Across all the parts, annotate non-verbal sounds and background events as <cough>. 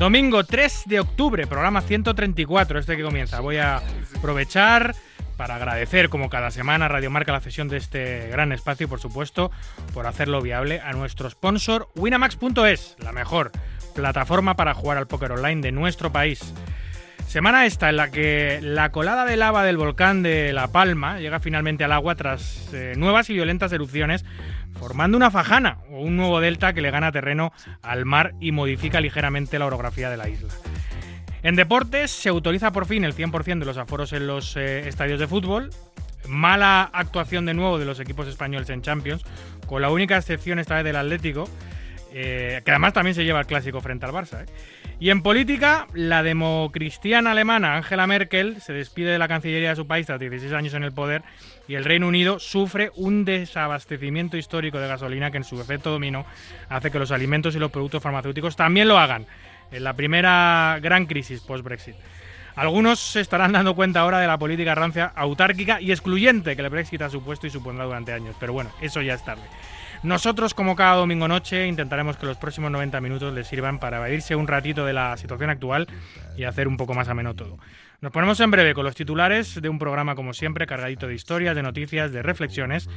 Domingo 3 de octubre, programa 134, este que comienza. Voy a aprovechar para agradecer, como cada semana, Radio Marca la cesión de este gran espacio y, por supuesto, por hacerlo viable a nuestro sponsor Winamax.es, la mejor plataforma para jugar al póker online de nuestro país. Semana esta en la que la colada de lava del volcán de La Palma llega finalmente al agua tras eh, nuevas y violentas erupciones formando una fajana o un nuevo delta que le gana terreno al mar y modifica ligeramente la orografía de la isla. En deportes se autoriza por fin el 100% de los aforos en los eh, estadios de fútbol. Mala actuación de nuevo de los equipos españoles en Champions, con la única excepción esta vez del Atlético, eh, que además también se lleva el clásico frente al Barça. ¿eh? Y en política, la democristiana alemana Angela Merkel se despide de la Cancillería de su país tras 16 años en el poder y el Reino Unido sufre un desabastecimiento histórico de gasolina que en su efecto dominó hace que los alimentos y los productos farmacéuticos también lo hagan en la primera gran crisis post-Brexit. Algunos se estarán dando cuenta ahora de la política rancia, autárquica y excluyente que el Brexit ha supuesto y supondrá durante años, pero bueno, eso ya es tarde. Nosotros, como cada domingo noche, intentaremos que los próximos 90 minutos les sirvan para evadirse un ratito de la situación actual y hacer un poco más ameno todo. Nos ponemos en breve con los titulares de un programa, como siempre, cargadito de historias, de noticias, de reflexiones,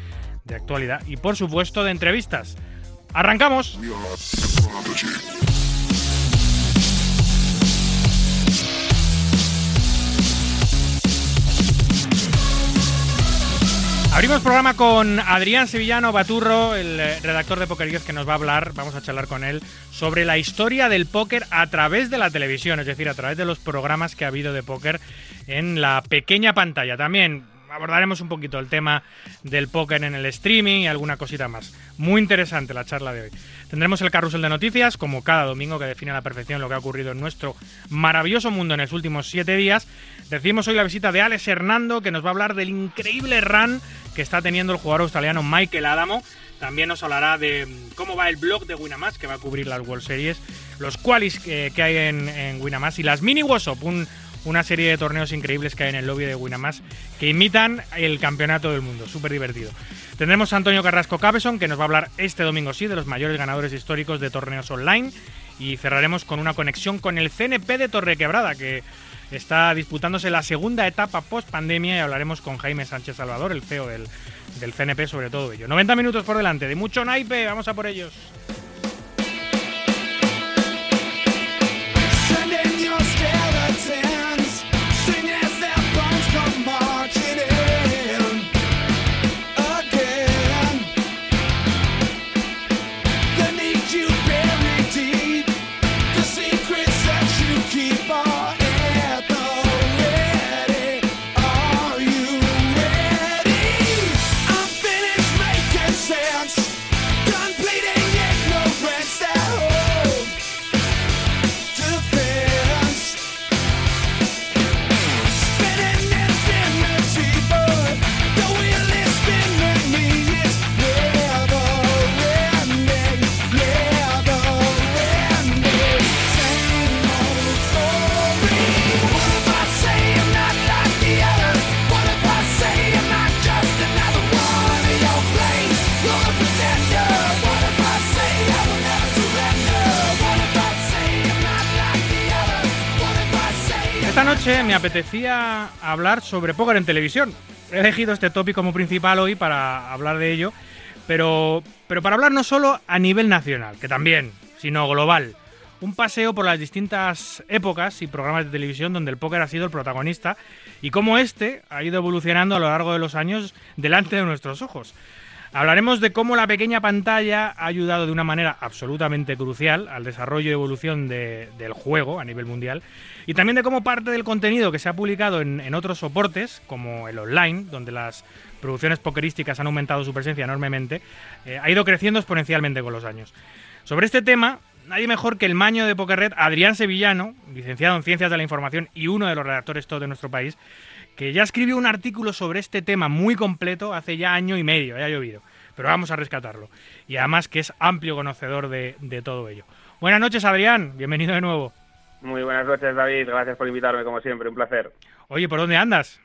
de actualidad y, por supuesto, de entrevistas. ¡Arrancamos! Abrimos programa con Adrián Sevillano Baturro, el eh, redactor de Poker que nos va a hablar, vamos a charlar con él, sobre la historia del póker a través de la televisión, es decir, a través de los programas que ha habido de póker en la pequeña pantalla. También abordaremos un poquito el tema del póker en el streaming y alguna cosita más. Muy interesante la charla de hoy. Tendremos el carrusel de noticias, como cada domingo, que define a la perfección lo que ha ocurrido en nuestro maravilloso mundo en los últimos siete días. Decimos hoy la visita de Alex Hernando, que nos va a hablar del increíble run que está teniendo el jugador australiano Michael Adamo. También nos hablará de cómo va el blog de Winamax, que va a cubrir las World Series, los qualis que, hay en, en Winamax y las mini WhatsApp, una serie de torneos increíbles que hay en el lobby de Winamax que imitan el campeonato del mundo. Súper divertido. Tendremos a Antonio Carrasco Cabeson, que nos va a hablar este domingo sí de los mayores ganadores históricos de torneos online. Y cerraremos con una conexión con el CNP de Torrequebrada, que está disputándose la segunda etapa post pandemia y hablaremos con Jaime Sánchez Salvador, el CEO del, del CNP, sobre todo ello. 90 minutos por delante, de mucho naipe, vamos a por ellos. Me apetecía hablar sobre póker en televisión. He elegido este tópico como principal hoy para hablar de ello, pero, pero para hablar no solo a nivel nacional, que también, sino global. Un paseo por las distintas épocas y programas de televisión donde el póker ha sido el protagonista y cómo este ha ido evolucionando a lo largo de los años delante de nuestros ojos. Hablaremos de cómo la pequeña pantalla ha ayudado de una manera absolutamente crucial al desarrollo y evolución del juego a nivel mundial y también de cómo parte del contenido que se ha publicado en, otros soportes, como el online, donde las producciones pokerísticas han aumentado su presencia enormemente, eh, ha ido creciendo exponencialmente con los años. Sobre este tema nadie mejor que el maño de Pokerred, Adrián Sevillano, licenciado en Ciencias de la Información y uno de los redactores todo de nuestro país, que ya escribió un artículo sobre este tema muy completo hace ya año y medio, ya ha llovido, pero vamos a rescatarlo. Y además que es amplio conocedor de, de todo ello. Buenas noches, Adrián, bienvenido de nuevo. Muy buenas noches, David, gracias por invitarme, como siempre, un placer. Oye, ¿por dónde andas?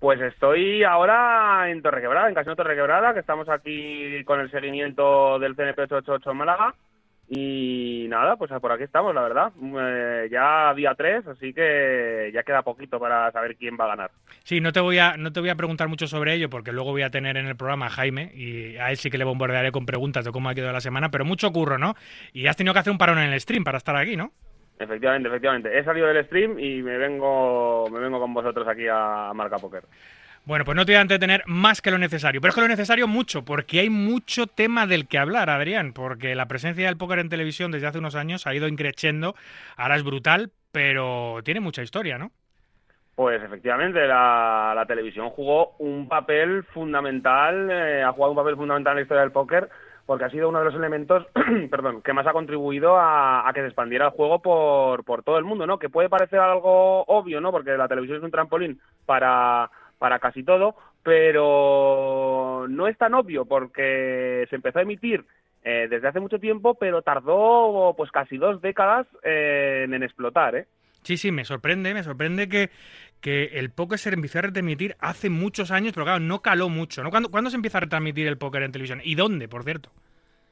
Pues estoy ahora en Torrequebrada, en Casino Torrequebrada, que estamos aquí con el seguimiento del CNP 888 en Málaga. Y nada, pues por aquí estamos, la verdad. Eh, ya día 3, así que ya queda poquito para saber quién va a ganar. Sí, no te voy a no te voy a preguntar mucho sobre ello porque luego voy a tener en el programa a Jaime y a él sí que le bombardearé con preguntas de cómo ha quedado la semana, pero mucho curro, ¿no? Y has tenido que hacer un parón en el stream para estar aquí, ¿no? Efectivamente, efectivamente. He salido del stream y me vengo me vengo con vosotros aquí a Marca Poker. Bueno, pues no te voy a entretener más que lo necesario, pero es que lo necesario mucho, porque hay mucho tema del que hablar, Adrián, porque la presencia del póker en televisión desde hace unos años ha ido increciendo, ahora es brutal, pero tiene mucha historia, ¿no? Pues efectivamente, la, televisión jugó un papel fundamental, eh, ha jugado un papel fundamental en la historia del póker, porque ha sido uno de los elementos, <clears throat> perdón, que más ha contribuido a, a, que se expandiera el juego por, por todo el mundo, ¿no? Que puede parecer algo obvio, ¿no? Porque la televisión es un trampolín para para casi todo, pero no es tan obvio porque se empezó a emitir eh, desde hace mucho tiempo, pero tardó pues casi dos décadas en, explotar, ¿eh? Sí, sí, me sorprende, me sorprende que, que el póker se empezó a retransmitir hace muchos años, pero claro, no caló mucho, ¿no? ¿Cuándo, ¿Cuándo se empieza a retransmitir el póker en televisión? ¿Y dónde, por cierto?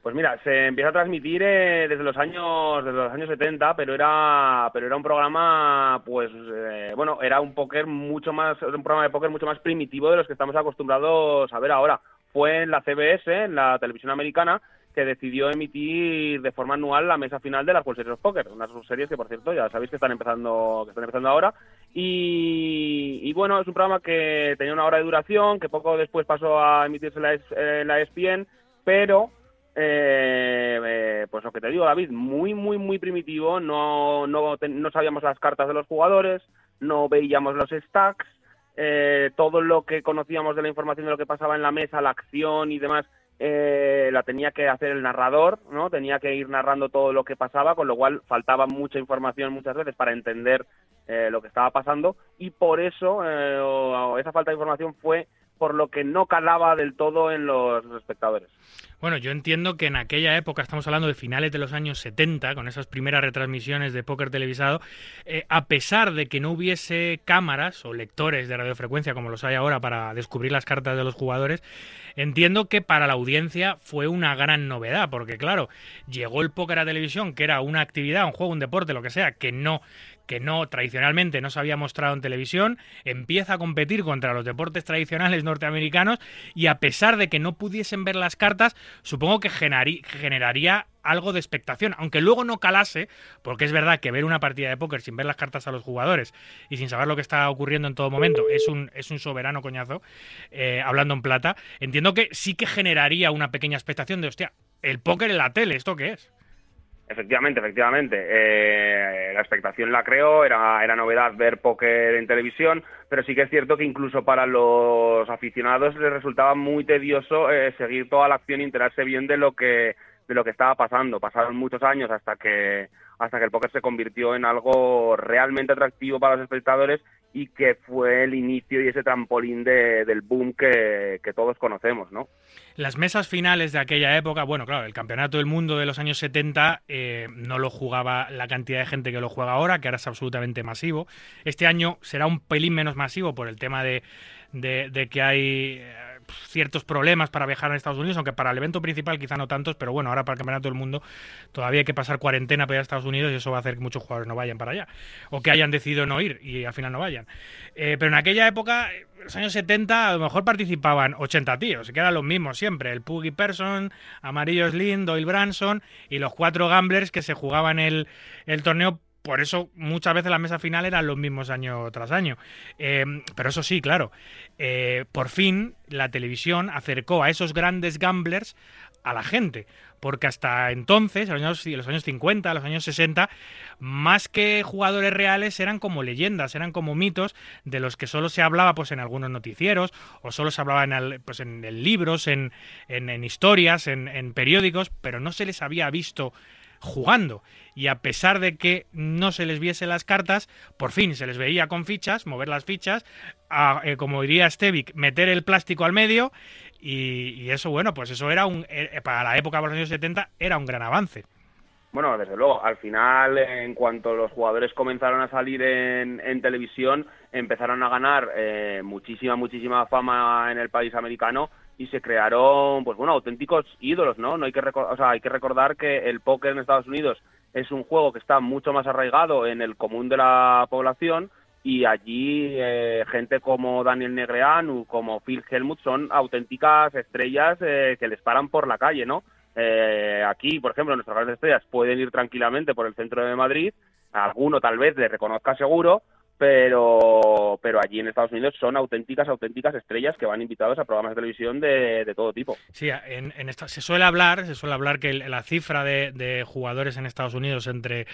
Pues mira, se empieza a transmitir eh, desde los años desde los años 70, pero era pero era un programa pues eh, bueno, era un póker mucho más un programa de póker mucho más primitivo de los que estamos acostumbrados a ver ahora. Fue en la CBS, en la televisión americana, que decidió emitir de forma anual la mesa final de las World Series of Poker, unas series que por cierto ya sabéis que están empezando que están empezando ahora y, bueno, es un programa que tenía una hora de duración, que poco después pasó a emitirse en la ESPN, pero eh, eh, pues lo que te digo, David, muy, muy, muy primitivo. No, no, no sabíamos las cartas de los jugadores, no veíamos los stacks, eh, todo lo que conocíamos de la información de lo que pasaba en la mesa, la acción y demás, eh, la tenía que hacer el narrador, ¿no? Tenía que ir narrando todo lo que pasaba, con lo cual faltaba mucha información muchas veces para entender eh, lo que estaba pasando y por eso esa falta de información fue por lo que no calaba del todo en los espectadores. Bueno, yo entiendo que en aquella época, estamos hablando de finales de los años 70, con esas primeras retransmisiones de póker televisado, eh, a pesar de que no hubiese cámaras o lectores de radiofrecuencia como los hay ahora para descubrir las cartas de los jugadores, entiendo que para la audiencia fue una gran novedad, porque claro, llegó el póker a televisión, que era una actividad, un juego, un deporte, lo que sea, que no que no tradicionalmente no se había mostrado en televisión, empieza a competir contra los deportes tradicionales norteamericanos y a pesar de que no pudiesen ver las cartas, supongo que generaría algo de expectación, aunque luego no calase, porque es verdad que ver una partida de póker sin ver las cartas a los jugadores y sin saber lo que está ocurriendo en todo momento es un, es un soberano coñazo, eh, hablando en plata, entiendo que sí que generaría una pequeña expectación de, hostia, el póker en la tele, ¿esto qué es? Efectivamente, efectivamente. Eh, la expectación la creo, era, era novedad ver póker en televisión, pero sí que es cierto que incluso para los aficionados les resultaba muy tedioso eh, seguir toda la acción y enterarse bien de lo que de lo que estaba pasando. Pasaron muchos años hasta que hasta que el póker se convirtió en algo realmente atractivo para los espectadores y que fue el inicio y ese trampolín de, del boom que, todos conocemos, ¿no? Las mesas finales de aquella época, bueno, claro, el campeonato del mundo de los años 70 eh, no lo jugaba la cantidad de gente que lo juega ahora, que ahora es absolutamente masivo. Este año será un pelín menos masivo por el tema de, de que hay ciertos problemas para viajar a Estados Unidos, aunque para el evento principal quizá no tantos, pero bueno, ahora para el Campeonato del Mundo todavía hay que pasar cuarentena para ir a Estados Unidos y eso va a hacer que muchos jugadores no vayan para allá, o que hayan decidido no ir y al final no vayan. Eh, pero en aquella época, en los años 70, a lo mejor participaban 80 tíos, que eran los mismos siempre, el Puggy Person, Amarillo Slim, Doyle Branson y los cuatro gamblers que se jugaban el torneo por eso muchas veces la mesa final eran los mismos año tras año. Eh, pero eso sí, claro, eh, por fin la televisión acercó a esos grandes gamblers a la gente. Porque hasta entonces, en los años, los años 50, los años 60, más que jugadores reales eran como leyendas, eran como mitos de los que solo se hablaba pues en algunos noticieros o solo se hablaba en, pues, en, libros, en, en historias, en periódicos, pero no se les había visto jugando. Y a pesar de que no se les viese las cartas, por fin se les veía con fichas, mover las fichas, eh, como diría Stevic, meter el plástico al medio. Y, eso, bueno, pues eso era un, eh, para la época de los años 70, era un gran avance. Bueno, desde luego, al final, en cuanto los jugadores comenzaron a salir en, televisión, empezaron a ganar eh, muchísima, muchísima fama en el país americano y se crearon, pues bueno, auténticos ídolos, ¿no? No hay que, o sea, hay que recordar que el póker en Estados Unidos es un juego que está mucho más arraigado en el común de la población y allí eh, gente como Daniel Negreanu, como Phil Helmut son auténticas estrellas eh, que les paran por la calle, ¿no? Eh, aquí, por ejemplo, nuestras grandes estrellas pueden ir tranquilamente por el centro de Madrid, alguno tal vez le reconozca seguro, pero, pero allí en Estados Unidos son auténticas, auténticas estrellas que van invitados a programas de televisión de, de todo tipo. Sí, en, en se suele hablar, se suele hablar que la cifra de, de, jugadores en Estados Unidos entre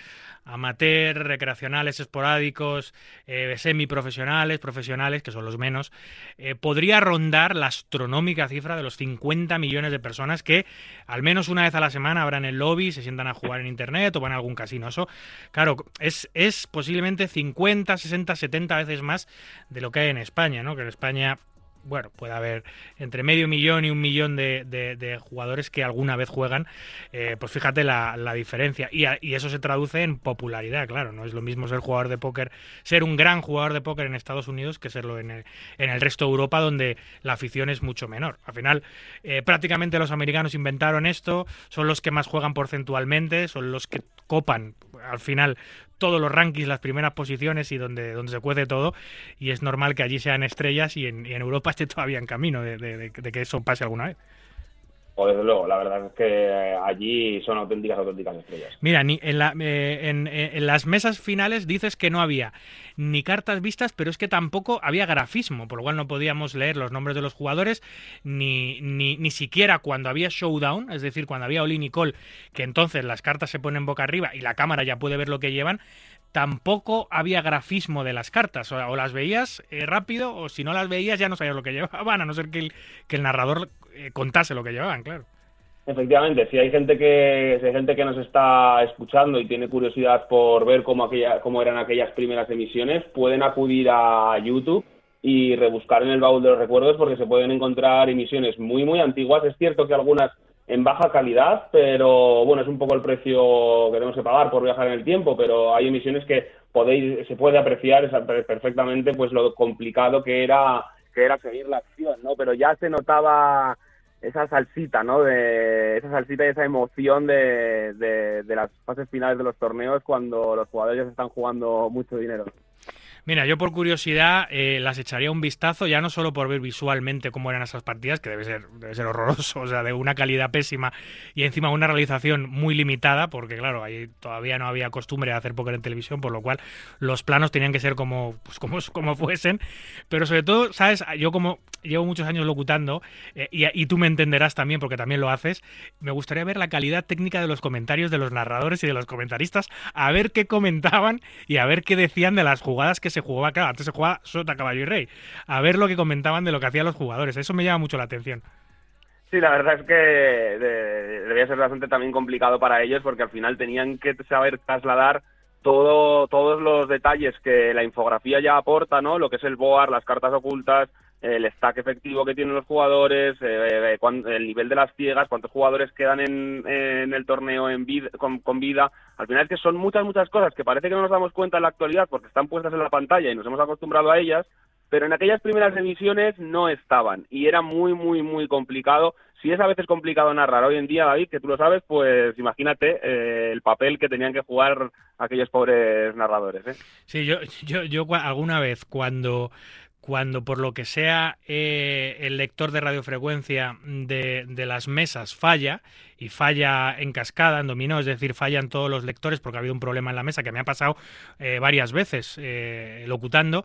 amateur, recreacionales, esporádicos, eh, semiprofesionales, profesionales, que son los menos, eh, podría rondar la astronómica cifra de los 50 millones de personas que al menos una vez a la semana abran el lobby, se sientan a jugar en internet o van a algún casino. Eso, claro, es, es posiblemente 50, 60 60, 70 veces más de lo que hay en España, ¿no? Que en España bueno, puede haber entre medio millón y un millón de, jugadores que alguna vez juegan, eh, pues fíjate la, diferencia. Y, eso se traduce en popularidad, claro. No es lo mismo ser jugador de póker, ser un gran jugador de póker en Estados Unidos que serlo en el, resto de Europa, donde la afición es mucho menor. Al final, eh, prácticamente los americanos inventaron esto, son los que más juegan porcentualmente, son los que copan al final todos los rankings, las primeras posiciones y donde, donde se cuece todo. Y es normal que allí sean estrellas y en, Europa esté todavía en camino de, que eso pase alguna vez. O desde luego, la verdad es que allí son auténticas, auténticas estrellas. Mira, ni en, la, eh, en, en, las mesas finales dices que no había ni cartas vistas, pero es que tampoco había grafismo, por lo cual no podíamos leer los nombres de los jugadores, ni, ni, ni siquiera cuando había showdown, es decir, cuando había Oli Nicole, que entonces las cartas se ponen boca arriba y la cámara ya puede ver lo que llevan, tampoco había grafismo de las cartas. O, las veías eh, rápido, o si no las veías ya no sabías lo que <laughs> llevaban, a no ser que el, narrador eh, contase lo que llevaban, claro. Efectivamente, si hay gente que si hay gente que nos está escuchando y tiene curiosidad por ver cómo aquella, cómo eran aquellas primeras emisiones, pueden acudir a YouTube y rebuscar en el baúl de los recuerdos porque se pueden encontrar emisiones muy muy antiguas. Es cierto que algunas en baja calidad, pero bueno, es un poco el precio que tenemos que pagar por viajar en el tiempo, pero hay emisiones que podéis, se puede apreciar perfectamente pues lo complicado que era, que era seguir la acción, ¿no? Pero ya se notaba esa salsita, ¿no? De, esa salsita y esa emoción de, de, de las fases finales de los torneos cuando los jugadores ya se están jugando mucho dinero. Mira, yo por curiosidad eh, las echaría un vistazo, ya no solo por ver visualmente cómo eran esas partidas, que debe ser, debe ser horroroso, <laughs> o sea, de una calidad pésima y encima una realización muy limitada, porque claro, ahí todavía no había costumbre de hacer póker en televisión, por lo cual los planos tenían que ser como, pues, como, como fuesen, pero sobre todo, ¿sabes? Yo como llevo muchos años locutando, eh, y, y, tú me entenderás también, porque también lo haces, me gustaría ver la calidad técnica de los comentarios de los narradores y de los comentaristas, a ver qué comentaban y a ver qué decían de las jugadas que se jugaba, claro, antes se jugaba sota, caballo y rey. A ver lo que comentaban de lo que hacían los jugadores. Eso me llama mucho la atención. Sí, la verdad es que debía ser bastante también complicado para ellos porque al final tenían que saber trasladar todo, todos los detalles que la infografía ya aporta, ¿no? Lo que es el board, las cartas ocultas, el stack efectivo que tienen los jugadores, eh, eh, el nivel de las ciegas, cuántos jugadores quedan en, el torneo en con, vida. Al final es que son muchas, muchas cosas que parece que no nos damos cuenta en la actualidad porque están puestas en la pantalla y nos hemos acostumbrado a ellas, pero en aquellas primeras emisiones no estaban y era muy, muy, muy complicado. Si es a veces complicado narrar hoy en día, David, que tú lo sabes, pues imagínate eh, el papel que tenían que jugar aquellos pobres narradores. ¿eh? Sí, yo, yo, yo alguna vez cuando cuando por lo que sea eh, el lector de radiofrecuencia de, de, las mesas falla, y falla en cascada, en dominó, es decir, fallan todos los lectores porque ha habido un problema en la mesa que me ha pasado eh, varias veces eh, locutando,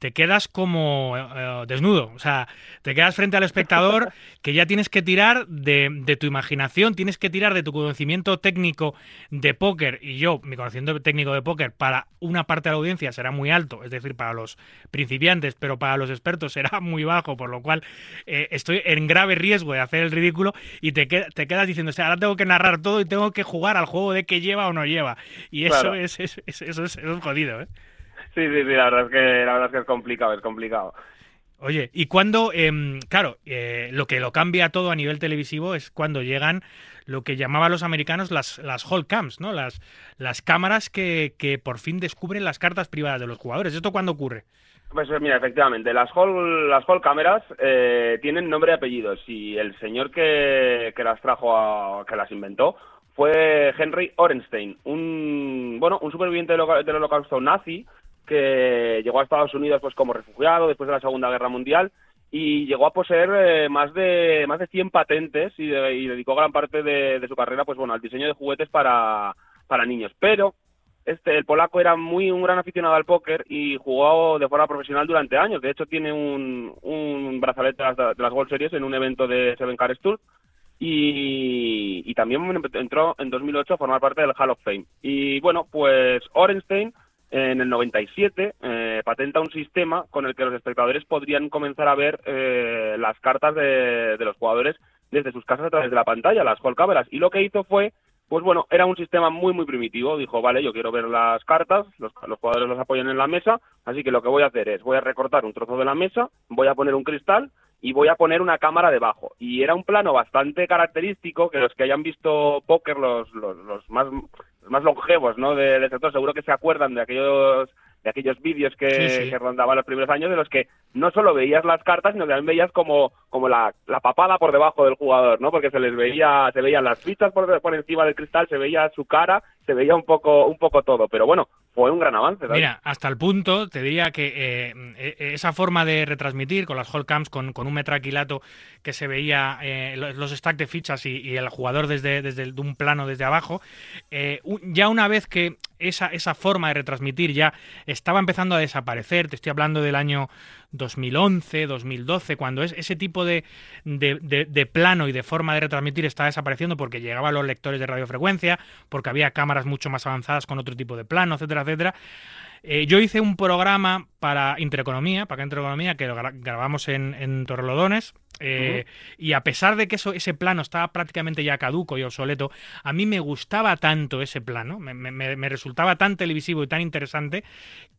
te quedas como eh, desnudo. O sea, te quedas frente al espectador que ya tienes que tirar de, tu imaginación, tienes que tirar de tu conocimiento técnico de póker. Y yo, mi conocimiento técnico de póker para una parte de la audiencia será muy alto, es decir, para los principiantes, pero para los expertos será muy bajo, por lo cual estoy en grave riesgo de hacer el ridículo y te quedas diciendo sea, ahora tengo que narrar todo y tengo que jugar al juego de que lleva o no lleva. Y eso, es, eso, es, eso es jodido, ¿eh? Sí, sí, sí, la verdad es que, la verdad es, que es complicado, es complicado. Oye, y cuando, em, claro, eh, lo que lo cambia todo a nivel televisivo es cuando llegan lo que llamaban los americanos las, las hall cams, ¿no? Las, las cámaras que, que por fin descubren las cartas privadas de los jugadores. ¿Esto cuándo ocurre? Pues mira, efectivamente, las hall, las hall cámaras eh, tienen nombre y apellidos y el señor que, que las trajo, a, que las inventó, fue Henry Orenstein, un bueno, un superviviente del holocausto nazi que llegó a Estados Unidos pues como refugiado después de la Segunda Guerra Mundial y llegó a poseer eh, más de más de 100 patentes y, dedicó gran parte de, su carrera pues bueno al diseño de juguetes para, para niños. Pero este el polaco era muy un gran aficionado al póker y jugó de forma profesional durante años de hecho tiene un, un brazalete de las, de World Series en un evento de Seven Card Tour y, también entró en 2008 a formar parte del Hall of Fame. Y bueno, pues Orenstein en el 97 eh, patenta un sistema con el que los espectadores podrían comenzar a ver eh, las cartas de, los jugadores desde sus casas a través de la pantalla, las hall. Y lo que hizo fue, pues bueno, era un sistema muy, muy primitivo. Dijo, vale, yo quiero ver las cartas, los, jugadores los apoyan en la mesa, así que lo que voy a hacer es, voy a recortar un trozo de la mesa, voy a poner un cristal y voy a poner una cámara debajo. Y era un plano bastante característico que los que hayan visto póker, los, los, los más más longevos ¿no? del sector seguro que se acuerdan de aquellos de aquellos vídeos que, rondaban los primeros años de los que no solo veías las cartas sino que también veías como como la, la papada por debajo del jugador no porque se les veía se veían las fichas por, por encima del cristal se veía su cara se veía un poco un poco todo. Pero bueno fue un gran avance. Mira, hasta el punto, te diría que eh, e, esa forma de retransmitir con las cams, con, con un metraquilato que se veía eh, los stacks de fichas y, el jugador desde, desde un plano desde abajo, eh, ya una vez que esa, esa forma de retransmitir ya estaba empezando a desaparecer, te estoy hablando del año 2011, 2012, cuando es, ese tipo de, de, plano y de forma de retransmitir estaba desapareciendo porque llegaban los lectores de radiofrecuencia, porque había cámaras mucho más avanzadas con otro tipo de plano, etcétera, etcétera. Eh, yo hice un programa para Intereconomía, para Intereconomía, que lo grabamos en, en Torrelodones. Eh, y a pesar de que eso, ese plano estaba prácticamente ya caduco y obsoleto, a mí me gustaba tanto ese plano, me, resultaba tan televisivo y tan interesante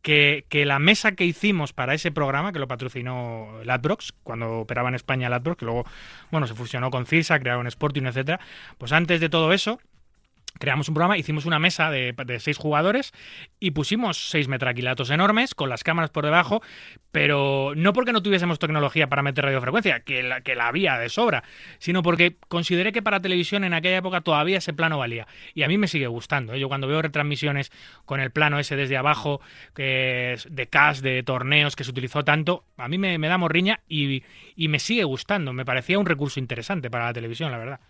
que, la mesa que hicimos para ese programa, que lo patrocinó Ladbrokes, cuando operaba en España Ladbrokes, que luego bueno, se fusionó con CIRSA, crearon Sporting, etcétera, pues antes de todo eso, creamos un programa, hicimos una mesa de, seis jugadores y pusimos seis metraquilatos enormes con las cámaras por debajo, pero no porque no tuviésemos tecnología para meter radiofrecuencia, que la, que la había de sobra, sino porque consideré que para televisión en aquella época todavía ese plano valía. Y a mí me sigue gustando. ¿eh? Yo cuando veo retransmisiones con el plano ese desde abajo, que es de cast, de torneos que se utilizó tanto, a mí me, me da morriña y, y me sigue gustando. Me parecía un recurso interesante para la televisión, la verdad.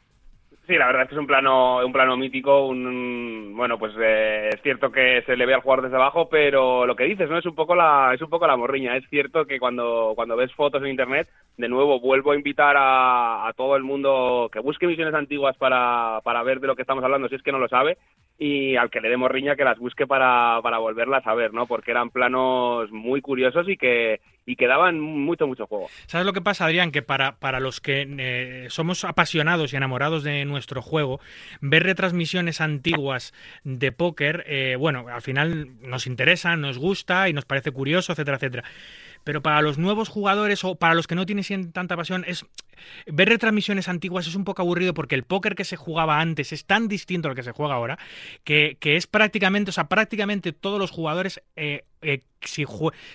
Sí, la verdad es que es un plano, un plano mítico, un, bueno, pues eh, es cierto que se le ve al jugador desde abajo, pero lo que dices, ¿no? Es un poco la, es un poco la morriña. Es cierto que cuando, cuando ves fotos en internet, de nuevo vuelvo a invitar a, a todo el mundo que busque misiones antiguas para, para ver de lo que estamos hablando, si es que no lo sabe, y al que le dé morriña que las busque para, para volverlas a ver, ¿no? Porque eran planos muy curiosos y que, y que daban mucho, mucho juego. ¿Sabes lo que pasa, Adrián? Que para, para los que eh, somos apasionados y enamorados de nuestro juego, ver retransmisiones antiguas de póker, eh, bueno, al final nos interesa, nos gusta y nos parece curioso, etcétera, etcétera pero para los nuevos jugadores o para los que no tienen tanta pasión, es ver retransmisiones antiguas es un poco aburrido porque el póker que se jugaba antes es tan distinto al que se juega ahora que, que es prácticamente, o sea, prácticamente todos los jugadores eh, eh, si,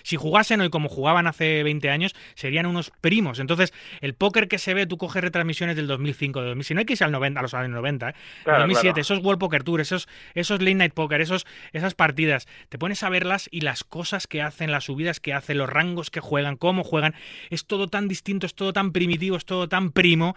si, jugasen hoy como jugaban hace 20 años, serían unos primos. Entonces, el póker que se ve, tú coges retransmisiones del 2005, de 2000, si no hay que irse al 90, a los años 90, ¿eh? 2007, esos World Poker Tour, esos, esos Late Night Poker, esos, esas partidas, te pones a verlas y las cosas que hacen, las subidas que hacen, los rangos que juegan, cómo juegan, es todo tan distinto, es todo tan primitivo, es todo tan primo,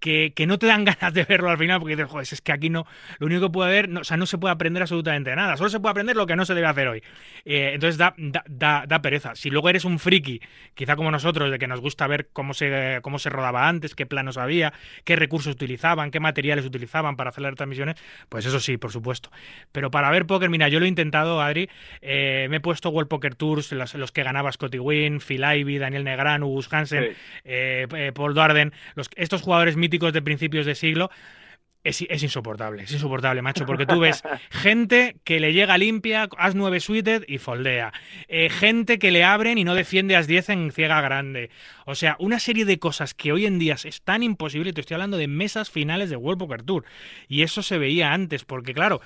que, no te dan <laughs> ganas de verlo al final porque dices, joder, es que aquí no, lo único que puede haber, no, o sea, no se puede aprender absolutamente nada, solo se puede aprender lo que no se debe hacer hoy. Eh, entonces da, da, da, pereza. Si luego eres un friki, quizá como nosotros, de que nos gusta ver cómo se, cómo se rodaba antes, qué planos había, qué recursos utilizaban, qué materiales utilizaban para hacer las transmisiones, pues eso sí, por supuesto. Pero para ver póker, mira, yo lo he intentado, Adri, eh, me he puesto World Poker Tours, los, los que ganaba Scotty Wynn, Phil Ivey, Daniel Negrán, Gus Hansen, eh, Paul Darden, los, estos jugadores de principios de siglo. es, insoportable, es insoportable, macho, porque tú ves <laughs> gente que le llega limpia, as 9 suited y foldea. Eh, gente que le abren y no defiende as 10 en ciega grande. O sea, una serie de cosas que hoy en día es tan imposible. Te estoy hablando de mesas finales de World Poker Tour. Y eso se veía antes, porque claro,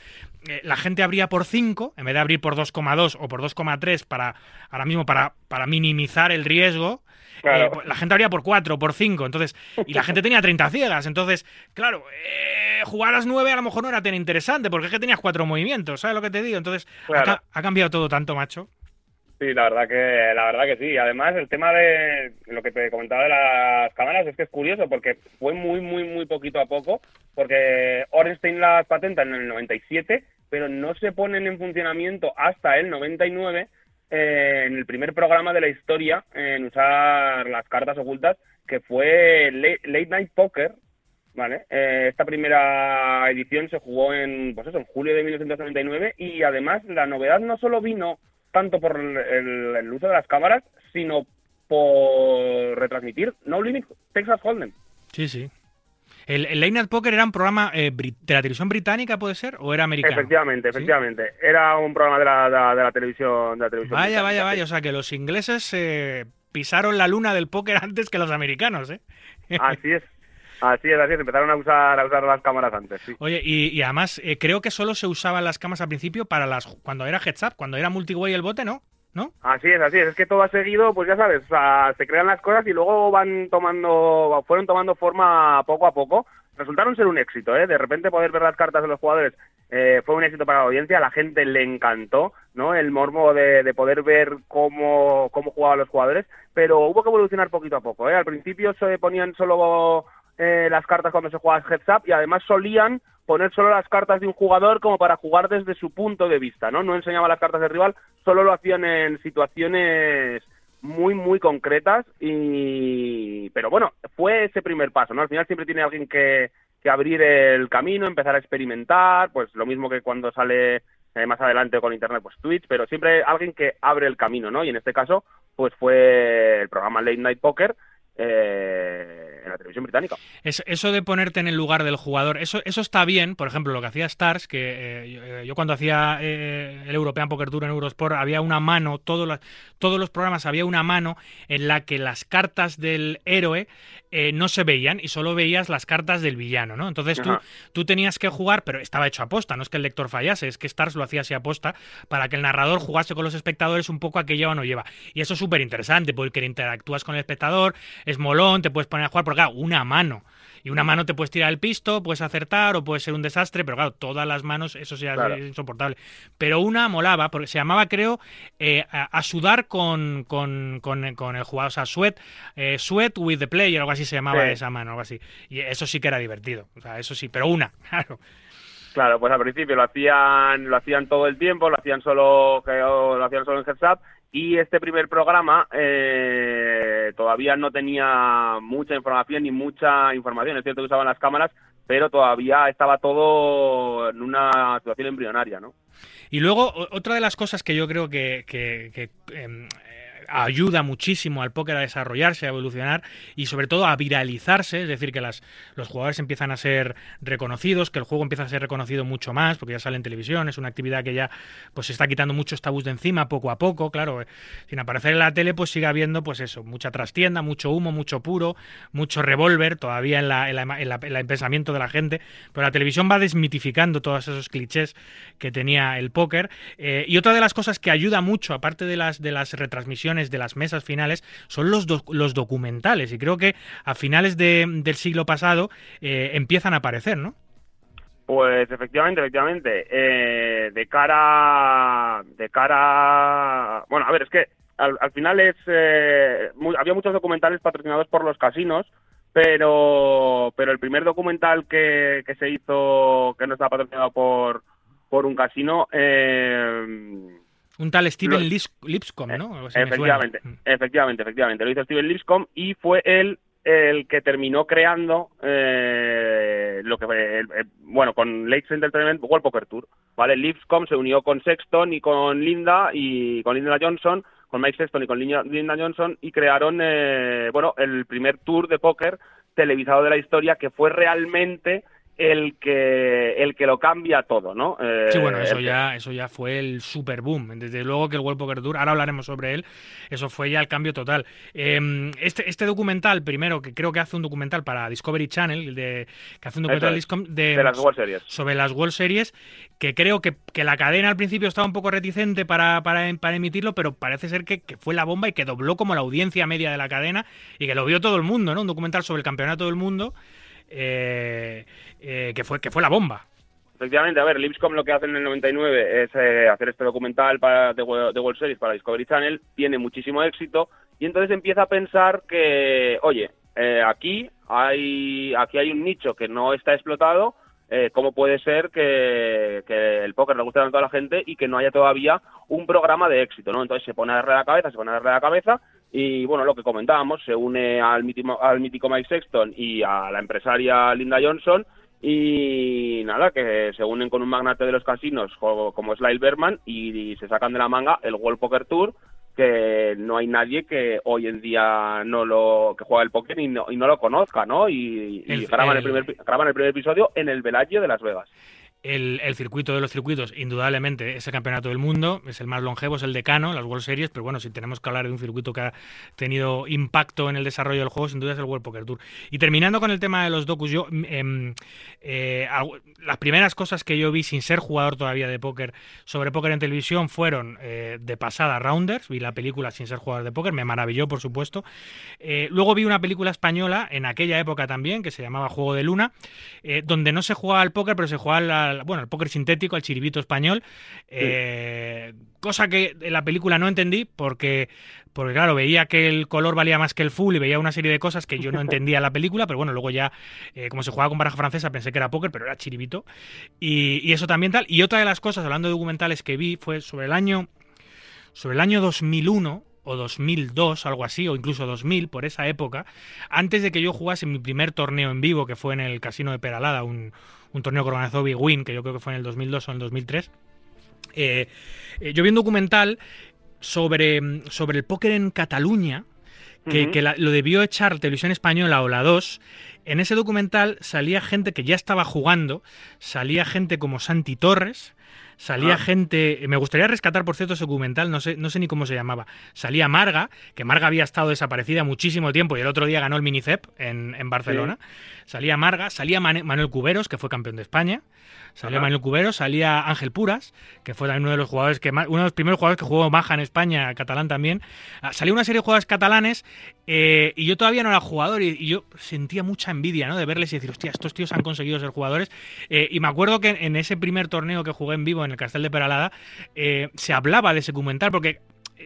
eh, la gente abría por 5, en vez de abrir por 2,2 o por 2,3 para, ahora mismo, para, para minimizar el riesgo. Eh, la gente abría por 4, por 5, entonces, y la gente tenía 30 ciegas, entonces, claro, eh, jugar a las 9 a lo mejor no era tan interesante, porque es que tenías cuatro movimientos, ¿sabes lo que te digo? Entonces, ha, cambiado todo tanto, macho. Sí, la verdad que la verdad que sí. Además, el tema de lo que te comentaba de las cámaras es que es curioso porque fue muy muy muy poquito a poco, porque Orenstein las patenta en el 97, pero no se ponen en funcionamiento hasta el 99 eh, en el primer programa de la historia en usar las cartas ocultas, que fue Late, Night Poker, ¿vale? Eh, esta primera edición se jugó en, pues eso, en julio de 1999 y además la novedad no solo vino tanto por el, uso de las cámaras, sino por retransmitir No Limit Texas Hold'em. Sí, sí. ¿El, el Late Night Poker era un programa eh, de la televisión británica, puede ser? ¿O era americano? Efectivamente, efectivamente. Era un programa de la, de la, televisión, de la televisión Vaya, vaya, vaya. O sea, que los ingleses eh, pisaron la luna del póker <laughs> antes que los americanos, ¿eh? Así es. Así es, así es, empezaron a usar, a usar las cámaras antes, sí. Oye, y, además eh, creo que solo se usaban las cámaras al principio para las cuando era heads up, cuando era multiway el bote, ¿no? ¿No? Así es, así es, es que todo ha seguido, pues ya sabes, o sea, se crean las cosas y luego van tomando, fueron tomando forma poco a poco. Resultaron ser un éxito, ¿eh? De repente poder ver las cartas de los jugadores eh, fue un éxito para la audiencia, a la gente le encantó, ¿no? El morbo de, de poder ver cómo, cómo jugaban los jugadores, pero hubo que evolucionar poquito a poco, ¿eh? Al principio se ponían solo eh, las cartas cuando se jugaba heads up y además solían poner solo las cartas de un jugador como para jugar desde su punto de vista, ¿no? No enseñaba las cartas del rival, solo lo hacían en situaciones muy, muy concretas y... Pero bueno, fue ese primer paso, ¿no? Al final siempre tiene alguien que, que abrir el camino, empezar a experimentar, pues lo mismo que cuando sale eh, más adelante con Internet, pues Twitch, pero siempre alguien que abre el camino, ¿no? Y en este caso, pues fue el programa Late Night Poker, eh, en la televisión británica. eso de ponerte en el lugar del jugador, eso, eso está bien. Por ejemplo, lo que hacía Stars, que eh, yo, cuando hacía eh, el European Poker Tour en Eurosport, había una mano, todos todos los programas había una mano en la que las cartas del héroe no se veían y solo veías las cartas del villano, ¿no? Entonces tú, tú tenías que jugar, pero estaba hecho a posta, no es que el lector fallase, es que Stars lo hacía así a posta para que el narrador jugase con los espectadores un poco a que lleva o no lleva. Y eso es súper interesante porque interactúas con el espectador, es molón, te puedes poner a jugar, porque claro, una mano. Y una mano te puedes tirar el pisto, puedes acertar o puede ser un desastre, pero claro, todas las manos, eso sí es insoportable. Pero una molaba, porque se llamaba, creo, eh, a, sudar con, con, con, el jugador, o sea, sweat, eh, sweat with the player, algo así se llamaba esa mano, algo así. Y eso sí que era divertido, o sea, eso sí, pero una, <laughs> claro. Claro, pues al principio lo hacían, lo hacían todo el tiempo, lo hacían solo, lo hacían solo en Heads Up y este primer programa eh, todavía no tenía mucha información ni mucha información. Es cierto que usaban las cámaras, pero todavía estaba todo en una situación embrionaria, ¿no? Y luego, otra de las cosas que yo creo que, em, ayuda muchísimo al póker a desarrollarse, a evolucionar y sobre todo a viralizarse, es decir, que las, los jugadores empiezan a ser reconocidos, que el juego empieza a ser reconocido mucho más, porque ya sale en televisión, es una actividad que ya pues se está quitando muchos tabús de encima poco a poco, claro, eh, sin aparecer en la tele pues sigue habiendo pues eso, mucha trastienda, mucho humo, mucho puro, mucho revólver todavía en, la, en, el pensamiento de la gente, pero la televisión va desmitificando todos esos clichés que tenía el póker eh, y otra de las cosas que ayuda mucho, aparte de las, de las retransmisiones de las mesas finales son los, los documentales y creo que a finales del siglo pasado eh, empiezan a aparecer, ¿no? Pues efectivamente, efectivamente. Eh, de cara, de cara, bueno, a ver, es que al, final es, eh, había muchos documentales patrocinados por los casinos, pero, pero el primer documental que, que se hizo, que no estaba patrocinado por, por un casino, eh, un tal Steven Lipscomb, ¿no? efectivamente, mm. efectivamente, efectivamente. Lo hizo Steven Lipscomb y fue él el que terminó creando eh, lo que fue, bueno, con Lakes Entertainment World Poker Tour, ¿vale? Lipscomb se unió con Sexton y con Linda y con Linda Johnson, con Mike Sexton y con Linda Johnson y crearon, eh, bueno, el primer tour de póker televisado de la historia que fue realmente el que el que lo cambia todo, ¿no? sí, bueno, eso ya eso ya fue el super boom. Desde luego que el World Poker Tour, ahora hablaremos sobre él, eso fue ya el cambio total. Em, este, este documental, primero, que creo que hace un documental para Discovery Channel, de, que hace un documental de, las World Series. sobre las World Series, que creo que, que, la cadena al principio estaba un poco reticente para, para, para emitirlo, pero parece ser que, que, fue la bomba y que dobló como la audiencia media de la cadena y que lo vio todo el mundo, ¿no? Un documental sobre el campeonato del mundo. Eh, eh, que, fue, que fue la bomba. Efectivamente, a ver, Lipscom lo que hace en el 99 es eh, hacer este documental para, de, World Series para Discovery Channel, tiene muchísimo éxito y entonces empieza a pensar que, oye, eh, aquí hay aquí hay un nicho que no está explotado, ¿cómo puede ser que, el póker le guste tanto a la gente y que no haya todavía un programa de éxito, ¿no? Entonces se pone a darle la cabeza, se pone a darle la cabeza y bueno, lo que comentábamos, se une al mítico, al mítico Mike Sexton y a la empresaria Linda Johnson y nada, que se unen con un magnate de los casinos como es Lyle Berman y, se sacan de la manga el World Poker Tour que no hay nadie que hoy en día no lo que juega el póker y no, y no lo conozca, ¿no? Y, graban, el... primer, graban el primer episodio en el Velayo de Las Vegas. El, circuito de los circuitos, indudablemente, es el campeonato del mundo, es el más longevo, es el decano, las World Series, pero bueno, si tenemos que hablar de un circuito que ha tenido impacto en el desarrollo del juego, sin duda es el World Poker Tour. Y terminando con el tema de los docus, yo, em, eh, las primeras cosas que yo vi sin ser jugador todavía de póker sobre póker en televisión fueron eh, de pasada Rounders, vi la película sin ser jugador de póker, me maravilló, por supuesto. Eh, luego vi una película española en aquella época también, que se llamaba Juego de Luna, donde no se jugaba al póker, pero se jugaba la bueno, el póker sintético, el chiribito español, eh, cosa que en la película no entendí porque, porque, claro, veía que el color valía más que el full y veía una serie de cosas que yo no <laughs> entendía en la película, pero bueno, luego ya, eh, como se jugaba con baraja francesa, pensé que era póker, pero era chiribito. Y, y, eso también tal. Y otra de las cosas, hablando de documentales que vi, fue sobre el año, sobre el año 2001 o 2002, algo así, o incluso 2000, por esa época, antes de que yo jugase mi primer torneo en vivo, que fue en el Casino de Peralada, un, un torneo que organizó Big Win, que yo creo que fue en el 2002 o en el 2003. Eh, eh, yo vi un documental sobre, sobre el póker en Cataluña, que, lo debió echar Televisión Española o la 2. En ese documental salía gente que ya estaba jugando, salía gente como Santi Torres, salía ah. gente. Me gustaría rescatar, por cierto, ese documental, no sé, no sé ni cómo se llamaba. Salía Marga, que Marga había estado desaparecida muchísimo tiempo y el otro día ganó el Minicep en, en Barcelona. Salía Marga, salía Manuel Cuberos, que fue campeón de España. Salía Manuel Cuberos, salía Ángel Puras, que fue también uno de los jugadores que uno de los primeros jugadores que jugó Maja en España, catalán también. Ah, salió una serie de jugadores catalanes eh, y yo todavía no era jugador y, yo sentía mucha envidia, ¿no? De verles y decir, hostia, estos tíos han conseguido ser jugadores. Eh, y me acuerdo que en ese primer torneo que jugué en vivo en el Castel de Peralada eh, se hablaba de ese documental porque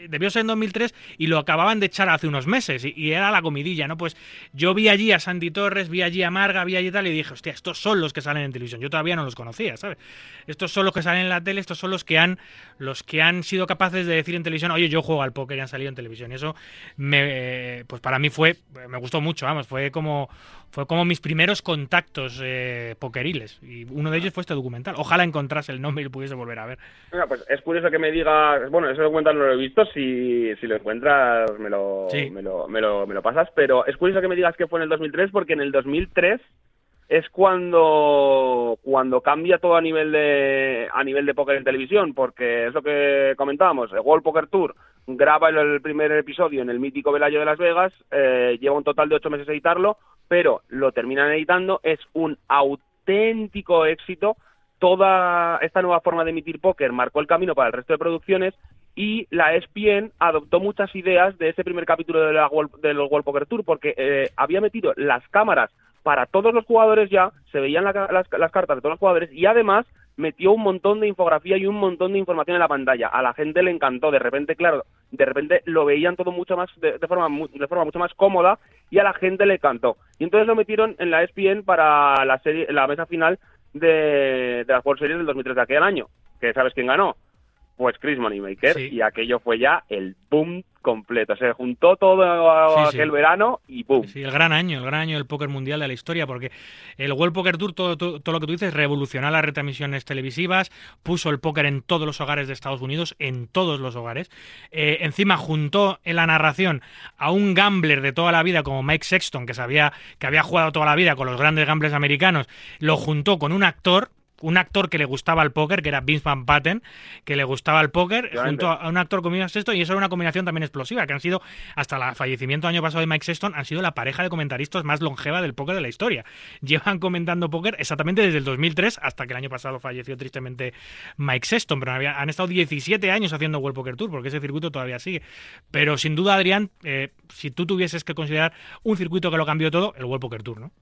debió ser en 2003 y lo acababan de echar hace unos meses y, era la comidilla, ¿no? Pues yo vi allí a Sandy Torres, vi allí a Marga, vi allí tal y dije, hostia, estos son los que salen en televisión. Yo todavía no los conocía, ¿sabes? Estos son los que salen en la tele, estos son los que han los que han sido capaces de decir en televisión, oye, yo juego al póker y han salido en televisión. Y eso me, pues para mí fue, me gustó mucho, vamos, fue como fue como mis primeros contactos eh, pokeriles. Y uno de ellos fue este documental. Ojalá encontrase el nombre y lo pudiese volver a ver. pues es curioso que me digas, bueno, ese documental no lo he visto, si, si lo encuentras me lo, me, lo, me, lo, me lo pasas, pero es curioso que me digas que fue en el 2003 porque en el 2003 es cuando cuando cambia todo a nivel de a nivel de póker en televisión porque es lo que comentábamos el World Poker Tour graba el, primer episodio en el mítico Velayo de Las Vegas eh, lleva un total de ocho meses editarlo pero lo terminan editando, es un auténtico éxito. Toda esta nueva forma de emitir póker marcó el camino para el resto de producciones y la ESPN adoptó muchas ideas de ese primer capítulo de la del World Poker Tour porque eh, había metido las cámaras para todos los jugadores ya, se veían las, cartas de todos los jugadores y además metió un montón de infografía y un montón de información en la pantalla. A la gente le encantó. De repente, claro, de repente lo veían todo mucho más de, forma de forma mucho más cómoda y a la gente le encantó. Y entonces lo metieron en la ESPN para la serie la mesa final de, de las World Series del 2003 de aquel año, que sabes quién ganó. Pues Chris Moneymaker, y aquello fue ya el boom completo. Se juntó todo aquel verano y ¡boom! Sí, el gran año, el gran año del póker mundial de la historia, porque el World Poker Tour, todo, todo, lo que tú dices, revolucionó las retransmisiones televisivas, puso el póker en todos los hogares de Estados Unidos, en todos los hogares. Eh, encima juntó en la narración a un gambler de toda la vida como Mike Sexton, que sabía que había jugado toda la vida con los grandes gamblers americanos, lo juntó con un actor un actor que le gustaba el póker, que era Vince Van Patten, que le gustaba el póker, junto a un actor como Sexton, y eso era una combinación también explosiva, que han sido, hasta el fallecimiento año pasado de Mike Sexton, han sido la pareja de comentaristas más longeva del póker de la historia. Llevan comentando póker exactamente desde el 2003 hasta que el año pasado falleció tristemente Mike Sexton, pero han estado 17 años haciendo World Poker Tour, porque ese circuito todavía sigue. Pero sin duda, Adrián, eh, si tú tuvieses que considerar un circuito que lo cambió todo, el World Poker Tour, ¿no?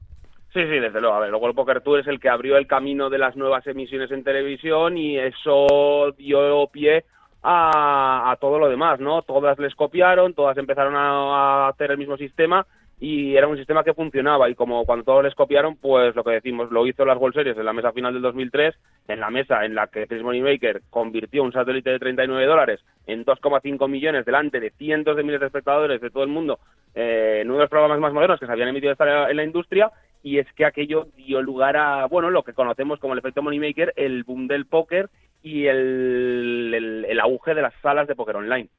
Sí, sí, desde luego. A ver, luego el Poker Tour es el que abrió el camino de las nuevas emisiones en televisión y eso dio pie a, todo lo demás, ¿no? Todas les copiaron, todas empezaron a, hacer el mismo sistema y era un sistema que funcionaba y como cuando todos les copiaron, pues lo que decimos, lo hizo las World Series en la mesa final del 2003, en la mesa en la que Chris Moneymaker convirtió un satélite de 39 dólares en 2,5 millones delante de cientos de miles de espectadores de todo el mundo eh, en uno de los programas más modernos que se habían emitido en la industria y es que aquello dio lugar a, bueno, lo que conocemos como el efecto Moneymaker, el boom del póker y el, el, auge de las salas de póker online.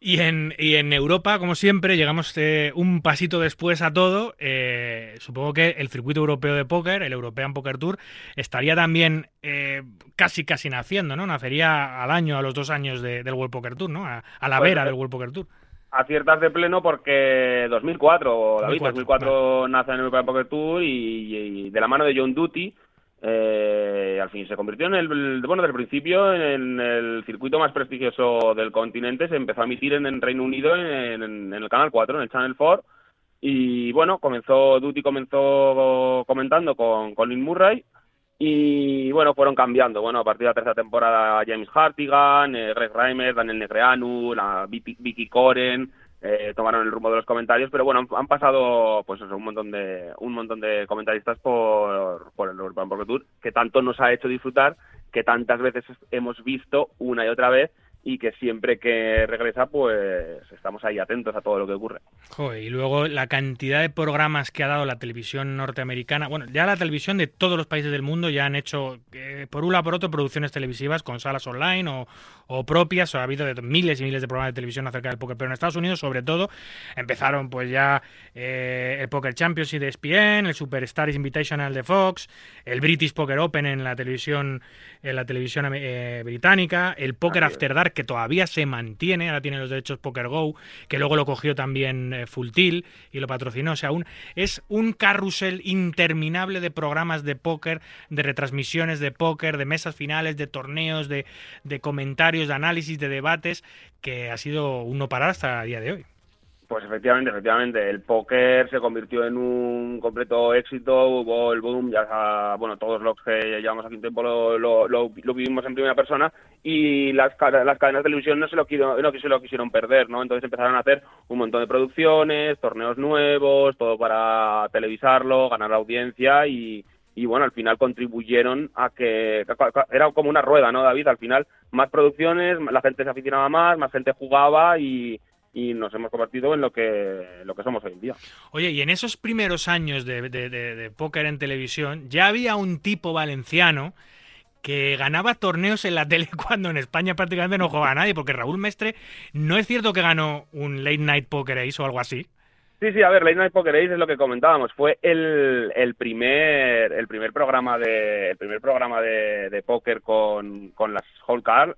Y en, y en Europa, como siempre, llegamos eh, un pasito después a todo. Eh, supongo que el circuito europeo de póker, el European Poker Tour, estaría también eh, casi casi naciendo, ¿no? Nacería al año, a los dos años del World Poker Tour, ¿no? A, la pues vera del World Poker Tour aciertas de pleno porque 2004, David, 2004, nace en el European Poker Tour y, de la mano de John Duty, eh, al fin se convirtió en el, bueno, desde el principio en el circuito más prestigioso del continente, se empezó a emitir en, el Reino Unido en, el Canal 4, en el Channel 4, y bueno, comenzó, Duty comenzó comentando con Colin Murray, y bueno, fueron cambiando. Bueno, a partir de la tercera temporada, James Hartigan, eh, Greg Reimer, Daniel Negreanu, la Vicky Coren, eh, tomaron el rumbo de los comentarios, pero bueno, han, pasado pues un montón de un montón de comentaristas por, por el Urban Tour que tanto nos ha hecho disfrutar, que tantas veces hemos visto una y otra vez y que siempre que regresa pues estamos ahí atentos a todo lo que ocurre. y luego la cantidad de programas que ha dado la televisión norteamericana, bueno, ya la televisión de todos los países del mundo ya han hecho eh, por un lado por otro producciones televisivas con salas online o, o propias, o ha habido miles y miles de programas de televisión acerca del póker, pero en Estados Unidos sobre todo empezaron pues ya eh, el Poker Championship de ESPN, el Superstars Invitational de Fox, el British Poker Open en la televisión en la televisión eh, británica, el Poker After Dark que todavía se mantiene, ahora tiene los derechos Poker Go, que luego lo cogió también eh, Full Tilt y lo patrocinó, o sea, un, es un carrusel interminable de programas de póker, de retransmisiones de póker, de mesas finales, de torneos, de, de comentarios de análisis, de debates, que ha sido uno parar hasta el día de hoy. Pues efectivamente, efectivamente, el póker se convirtió en un completo éxito, hubo el boom, ya bueno, todos los que llevamos aquí un tiempo lo, lo, vivimos en primera persona y las, las cadenas de televisión no se, lo, no se lo quisieron perder, ¿no? Entonces empezaron a hacer un montón de producciones, torneos nuevos, todo para televisarlo, ganar audiencia y, y bueno, al final contribuyeron a que era como una rueda, ¿no, David? Al final más producciones, la gente se aficionaba más, más gente jugaba y, nos hemos convertido en lo que, lo que somos hoy en día. Oye, y en esos primeros años de, de, póker en televisión ya había un tipo valenciano que ganaba torneos en la tele <laughs> cuando en España prácticamente no jugaba nadie, porque Raúl Mestre no es cierto que ganó un Late Night Poker Ace o algo así. Sí, sí, a ver, Late Night Poker Ace es lo que comentábamos, fue el, el primer el primer programa de el primer programa de, de póker con, con las Hall, Car,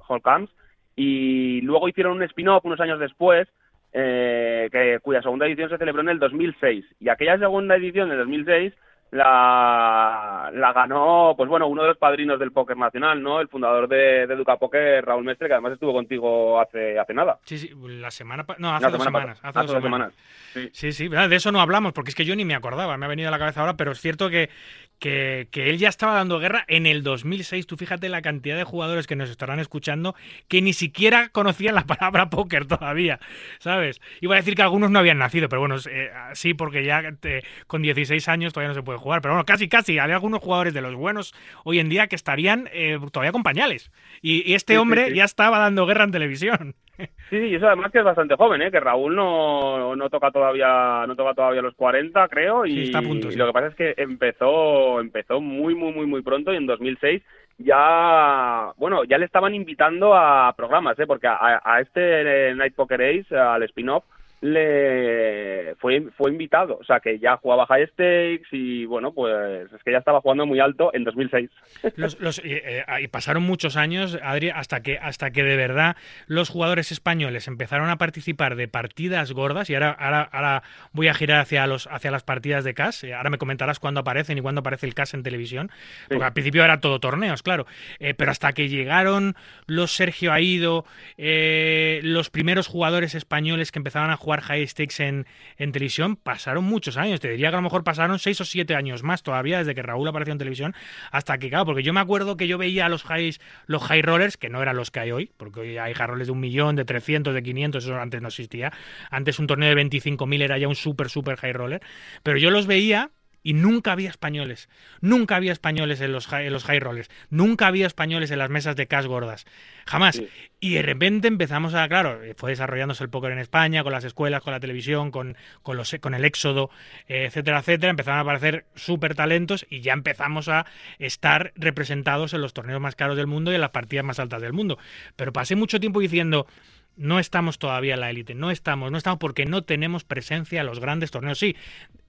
y luego hicieron un spin-off unos años después eh, que cuya segunda edición se celebró en el 2006 y aquella segunda edición del 2006 la, la ganó, pues bueno, uno de los padrinos del póker nacional, ¿no? El fundador de, de Educa Poker, Raúl Mestre, que además estuvo contigo hace, hace nada. Sí, sí, la semana... No, hace dos semanas. Hace, dos, semanas. Sí. sí, de eso no hablamos, porque es que yo ni me acordaba, me ha venido a la cabeza ahora, pero es cierto que, que, él ya estaba dando guerra en el 2006. Tú fíjate la cantidad de jugadores que nos estarán escuchando que ni siquiera conocían la palabra <laughs> póker todavía, ¿sabes? Iba a decir que algunos no habían nacido, pero bueno, eh, sí, porque ya con 16 años todavía no se puede jugar, pero bueno, casi, casi. Hay algunos jugadores de los buenos hoy en día que estarían eh, todavía con pañales. Y, este hombre ya estaba dando guerra en televisión. <laughs> Sí, y eso además que es bastante joven, ¿eh? que Raúl no, no toca todavía no toca todavía los 40, creo, y, está a punto, y lo que pasa es que empezó empezó muy muy muy muy pronto y en 2006 ya bueno ya le estaban invitando a programas, ¿eh? porque a, a este Night Poker Ace, al spin-off, le fue fue invitado, o sea que ya jugaba high stakes y bueno, pues es que ya estaba jugando muy alto en 2006. Los, eh, y pasaron muchos años, Adri, hasta que hasta que de verdad los jugadores españoles empezaron a participar de partidas gordas y ahora ahora, ahora voy a girar hacia los hacia las partidas de CAS, eh, ahora me comentarás cuándo aparecen y cuándo aparece el CAS en televisión, porque al principio era todo torneos, claro, eh, pero hasta que llegaron los Sergio Aido, los primeros jugadores españoles que empezaron a jugar high stakes en, en, televisión, pasaron muchos años. Te diría que a lo mejor pasaron seis o siete años más todavía desde que Raúl apareció en televisión hasta que, claro, porque yo me acuerdo que yo veía los high, los high rollers, que no eran los que hay hoy, porque hoy hay high rollers de un millón, de 300, de 500, eso antes no existía. Antes un torneo de 25.000 era ya un super, super high roller. Pero yo los veía y nunca había españoles. Nunca había españoles en los, high, los high rollers. Nunca había españoles en las mesas de cash gordas. Jamás. Y de repente empezamos a, claro, fue desarrollándose el póker en España, con las escuelas, con la televisión, con, con, los, con el éxodo, etcétera, etcétera. Empezaron a aparecer súper talentos y ya empezamos a estar representados en los torneos más caros del mundo y en las partidas más altas del mundo. Pero pasé mucho tiempo diciendo no estamos todavía en la élite, no estamos, no estamos porque no tenemos presencia en los grandes torneos. Sí,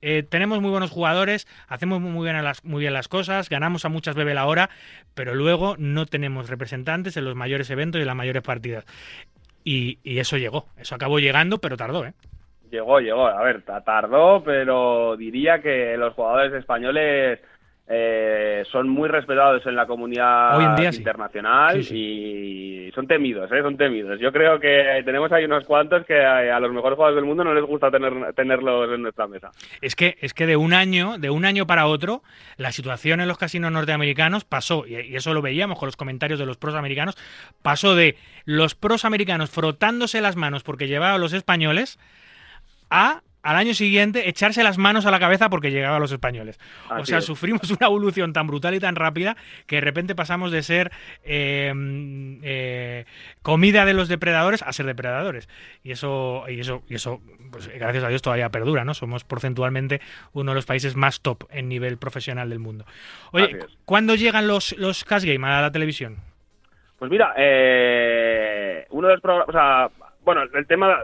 eh, tenemos muy buenos jugadores, hacemos muy bien, las, muy bien las cosas, ganamos a muchas bebé la hora, pero luego no tenemos representantes en los mayores eventos y en las mayores partidas. Y, y eso llegó, eso acabó llegando, pero tardó, ¿eh? Llegó, llegó, a ver, tardó, pero diría que los jugadores españoles eh, son muy respetados en la comunidad internacional y son temidos, ¿eh? son temidos. Yo creo que tenemos ahí unos cuantos que a, los mejores jugadores del mundo no les gusta tener, tenerlos en nuestra mesa. Es que, es que de un año, de un año para otro, la situación en los casinos norteamericanos pasó, y, y eso lo veíamos con los comentarios de los pros americanos, pasó de los pros americanos frotándose las manos porque llevaban a los españoles a al año siguiente echarse las manos a la cabeza porque llegaban los españoles. o sea, sufrimos una evolución tan brutal y tan rápida que de repente pasamos de ser eh, eh, comida de los depredadores a ser depredadores. Y eso, y eso, y eso pues, gracias a Dios, todavía perdura, ¿no? Somos porcentualmente uno de los países más top en nivel profesional del mundo. Oye, ¿cuándo llegan los, los Cash Game a la televisión? Pues mira, eh, uno de los programas, o sea, bueno, el tema,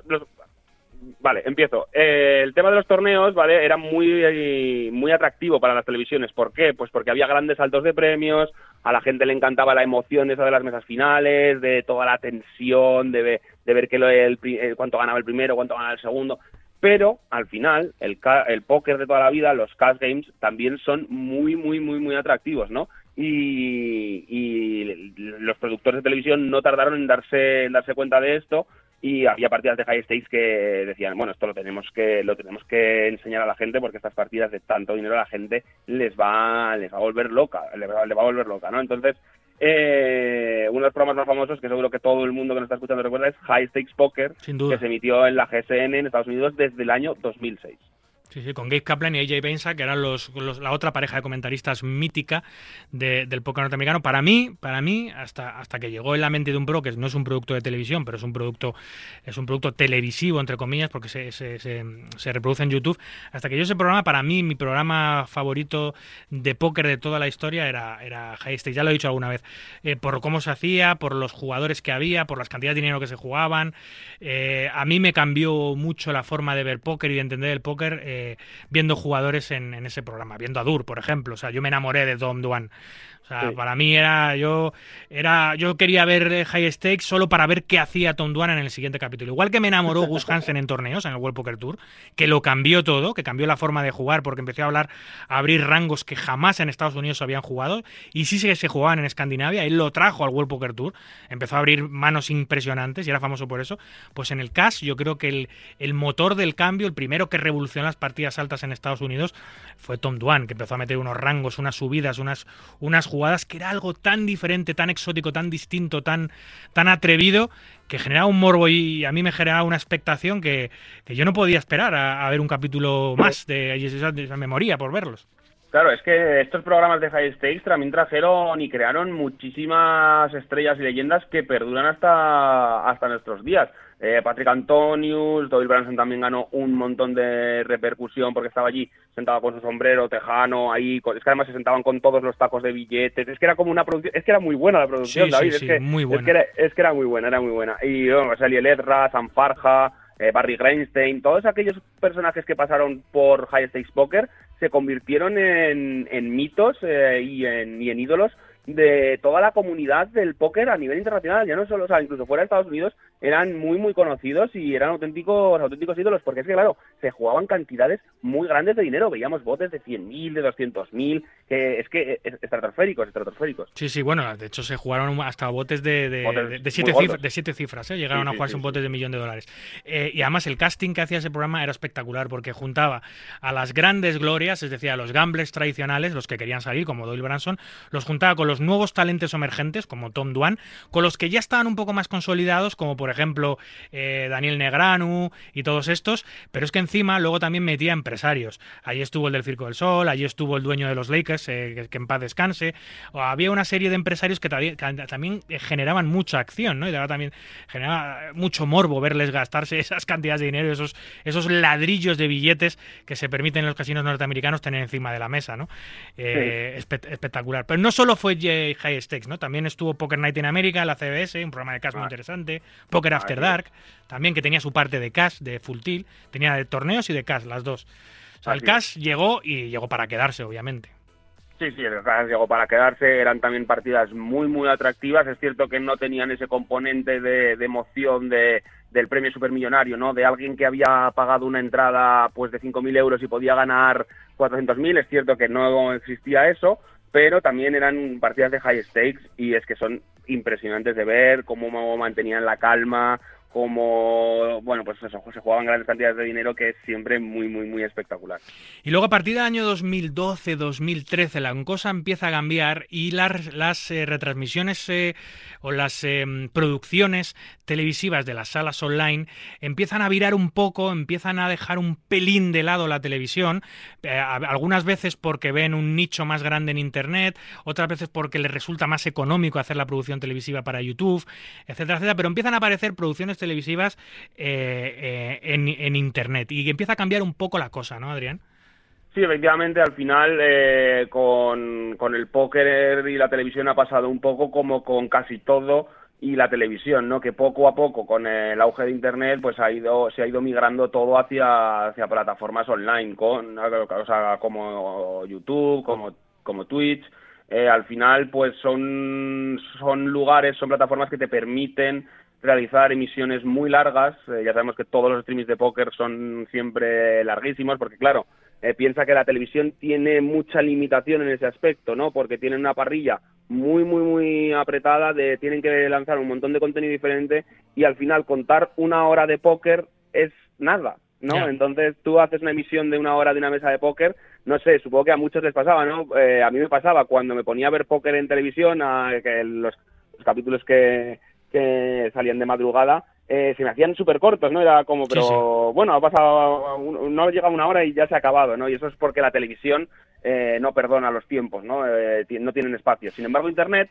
vale, empiezo. Eh, el tema de los torneos, ¿vale? Era muy, muy atractivo para las televisiones. ¿Por qué? Pues porque había grandes saltos de premios, a la gente le encantaba la emoción de esa de las mesas finales, de toda la tensión, de, de ver que lo, el, cuánto ganaba el primero, cuánto ganaba el segundo. Pero al final, el, el póker de toda la vida, los cash games, también son muy, muy, muy, muy atractivos, ¿no? Y, y los productores de televisión no tardaron en darse, en darse cuenta de esto y había partidas de high stakes que decían bueno esto lo tenemos que lo tenemos que enseñar a la gente porque estas partidas de tanto dinero a la gente les va les va a volver loca le va, a volver loca no entonces eh, uno de los programas más famosos que seguro que todo el mundo que nos está escuchando recuerda es High Stakes Poker que se emitió en la GSN en Estados Unidos desde el año 2006 Sí, sí, con Gabe Kaplan y AJ Benza, que eran los, la otra pareja de comentaristas mítica del póker norteamericano. Para mí, para mí, hasta, hasta que llegó en la mente de un pro, que no es un producto de televisión, pero es un producto, es un producto televisivo, entre comillas, porque se, se, se, reproduce en YouTube. Hasta que yo ese programa, para mí, mi programa favorito de póker de toda la historia era, era High Stakes. Ya lo he dicho alguna vez. Eh, por cómo se hacía, por los jugadores que había, por las cantidades de dinero que se jugaban. Eh, a mí me cambió mucho la forma de ver póker y de entender el póker. Eh, viendo jugadores en, ese programa, viendo a Dur, por ejemplo. O sea, yo me enamoré de Dom Duan. O sea, para mí era yo era yo quería ver High Stakes solo para ver qué hacía Tom Duan en el siguiente capítulo. Igual que me enamoró Gus <laughs> Hansen en torneos, en el World Poker Tour, que lo cambió todo, que cambió la forma de jugar porque empezó a hablar, a abrir rangos que jamás en Estados Unidos habían jugado y sí que se jugaban en Escandinavia. Él lo trajo al World Poker Tour, empezó a abrir manos impresionantes y era famoso por eso. Pues en el CAS yo creo que el, el motor del cambio, el primero que revolucionó las partidas altas en Estados Unidos fue Tom Duan, que empezó a meter unos rangos, unas subidas, unas, unas jugadas que era algo tan diferente, tan exótico, tan distinto, tan, tan atrevido, que generaba un morbo y a mí me generaba una expectación que, yo no podía esperar a, ver un capítulo más de esa, memoria por verlos. Claro, es que estos programas de High Stakes también trajeron y crearon muchísimas estrellas y leyendas que perduran hasta, hasta nuestros días. Eh, Patrick Antonius, Doyle Branson también ganó un montón de repercusión porque estaba allí sentado con su sombrero tejano, ahí, es que además se sentaban con todos los tacos de billetes, es que era como una producción, es que era muy buena la producción, David, es, que, muy buena. Es, que era, muy buena, era muy buena. Y bueno, Sally Ledra, Sam Farja, eh, Barry Greenstein, todos aquellos personajes que pasaron por High Stakes Poker se convirtieron en, en mitos eh, y, en, y en ídolos de toda la comunidad del póker a nivel internacional, ya no solo, o sea, incluso fuera de Estados Unidos, eran muy, muy conocidos y eran auténticos, auténticos ídolos, porque es que, claro, se jugaban cantidades muy grandes de dinero, veíamos botes de 100.000, de 200.000, que es que estratosféricos, estratosféricos. Sí, sí, bueno, de hecho se jugaron hasta botes de, de, siete, de siete, cifras, ¿eh? llegaron a jugarse un botes de millón de dólares. Eh, y además el casting que hacía ese programa era espectacular, porque juntaba a las grandes glorias, es decir, a los gamblers tradicionales, los que querían salir, como Doyle Branson, los juntaba con los nuevos talentos emergentes, como Tom Duan, con los que ya estaban un poco más consolidados, como por ejemplo eh, Daniel Negranu y todos estos, pero es que encima luego también metía empresarios. Allí estuvo el del Circo del Sol, allí estuvo el dueño de los Lakers, eh, que, en paz descanse, o había una serie de empresarios que, también eh, generaban mucha acción, ¿no? Y también generaba mucho morbo verles gastarse <laughs> esas cantidades de dinero, esos, esos ladrillos de billetes que se permiten en los casinos norteamericanos tener encima de la mesa, ¿no? espectacular. Pero no solo fue High Stakes, ¿no? También estuvo Poker Night in America, la CBS, un programa de cash muy ah. interesante. Poker ah, After Dark, también que tenía su parte de cash, de full tilt. Tenía de torneos y de cash, las dos. O sea, el cash llegó y llegó para quedarse, obviamente. Sí, sí, el cash llegó para quedarse. Eran también partidas muy, muy atractivas. Es cierto que no tenían ese componente de, de emoción de, del premio supermillonario, ¿no? De alguien que había pagado una entrada pues de 5.000 euros y podía ganar 400.000. Es cierto que no existía eso, pero también eran partidas de high stakes y es que son impresionantes de ver cómo mantenían la calma, como, bueno, pues eso, se jugaban grandes cantidades de dinero que es siempre muy, muy, muy espectacular. Y luego a partir del año 2012-2013 la cosa empieza a cambiar y las, las eh, retransmisiones eh, o las eh, producciones televisivas de las salas online empiezan a virar un poco, empiezan a dejar un pelín de lado la televisión, algunas veces porque ven un nicho más grande en Internet, otras veces porque les resulta más económico hacer la producción televisiva para YouTube, etcétera, etcétera, pero empiezan a aparecer producciones televisivas eh, eh, en, Internet. Y empieza a cambiar un poco la cosa, ¿no, Adrián? Sí, efectivamente, al final eh, con, el póker y la televisión ha pasado un poco como con casi todo y la televisión, ¿no? Que poco a poco con el auge de internet, pues ha ido se ha ido migrando todo hacia hacia plataformas online, con o como YouTube, como como Twitch. al final, pues son son lugares, son plataformas que te permiten realizar emisiones muy largas. Eh, ya sabemos que todos los streamings de póker son siempre larguísimos, porque claro, eh, piensa que la televisión tiene mucha limitación en ese aspecto, ¿no? Porque tienen una parrilla muy, muy, muy apretada, de tienen que lanzar un montón de contenido diferente y al final contar una hora de póker es nada, ¿no? Entonces tú haces una emisión de una hora de una mesa de póker, no sé, supongo que a muchos les pasaba, ¿no? Eh, a mí me pasaba cuando me ponía a ver póker en televisión, a, que los capítulos que, que salían de madrugada, eh, se me hacían súper cortos, ¿no? Era como, pero bueno, ha pasado, no llega una hora y ya se ha acabado, ¿no? Y eso es porque la televisión eh, no perdona los tiempos, ¿no? Eh, no tienen espacio. Sin embargo, Internet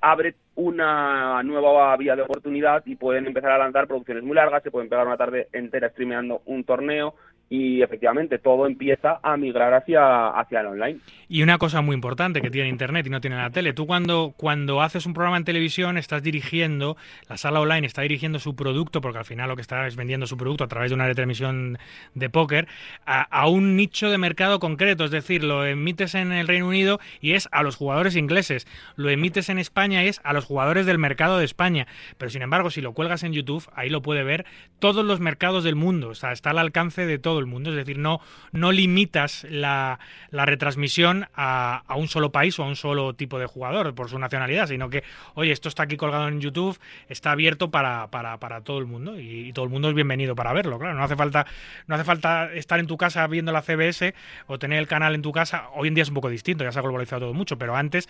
abre una nueva vía de oportunidad y pueden empezar a lanzar producciones muy largas, se pueden pegar una tarde entera streameando un torneo, y efectivamente todo empieza a migrar hacia, hacia el online. Y una cosa muy importante que tiene Internet y no tiene la tele, tú cuando, cuando haces un programa en televisión estás dirigiendo, la sala online está dirigiendo su producto, porque al final lo que está es vendiendo su producto a través de una retransmisión de póker, a, un nicho de mercado concreto, es decir, lo emites en el Reino Unido y es a los jugadores ingleses, lo emites en España y es a los jugadores del mercado de España, pero sin embargo si lo cuelgas en YouTube, ahí lo puede ver todos los mercados del mundo, o sea, está al alcance de todos el mundo. Es decir, no, no limitas la, retransmisión a, un solo país o a un solo tipo de jugador por su nacionalidad, sino que, oye, esto está aquí colgado en YouTube, está abierto para, para, para todo el mundo y, todo el mundo es bienvenido para verlo. Claro, no hace falta, no hace falta estar en tu casa viendo la CBS o tener el canal en tu casa. Hoy en día es un poco distinto, ya se ha globalizado todo mucho, pero antes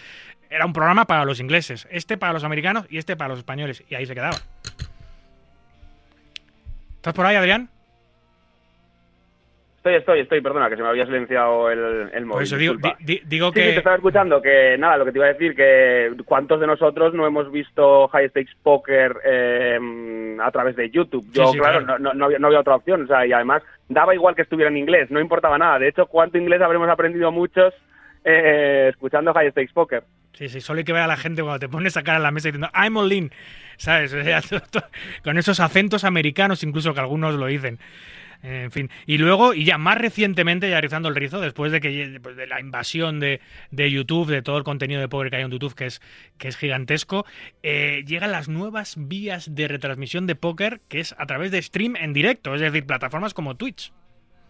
era un programa para los ingleses, este para los americanos y este para los españoles, y ahí se quedaba. ¿Estás por ahí, Adrián? Estoy, estoy, estoy, perdona, que se me había silenciado el, el móvil. Por eso digo, disculpa. di- di- digo Sí, que... sí, te estaba escuchando, que nada, lo que te iba a decir, que cuántos de nosotros no hemos visto High Stakes Poker eh, a través de YouTube. Yo, Sí, sí, claro, claro. No, no, había, no había otra opción, o sea, y además daba igual que estuviera en inglés, no importaba nada. De hecho, ¿cuánto inglés habremos aprendido muchos eh, escuchando High Stakes Poker? Sí, sí, solo hay que ver a la gente cuando te pones a cara a la mesa diciendo I'm all in, ¿sabes? <laughs> O sea, <laughs> con esos acentos americanos incluso que algunos lo dicen. En fin, y luego, y ya más recientemente, ya rizando el rizo, después de que después de la invasión de, de YouTube, de todo el contenido de Poker que hay en YouTube, que es, que es gigantesco, eh, llegan las nuevas vías de retransmisión de póker, que es a través de stream en directo, es decir, plataformas como Twitch.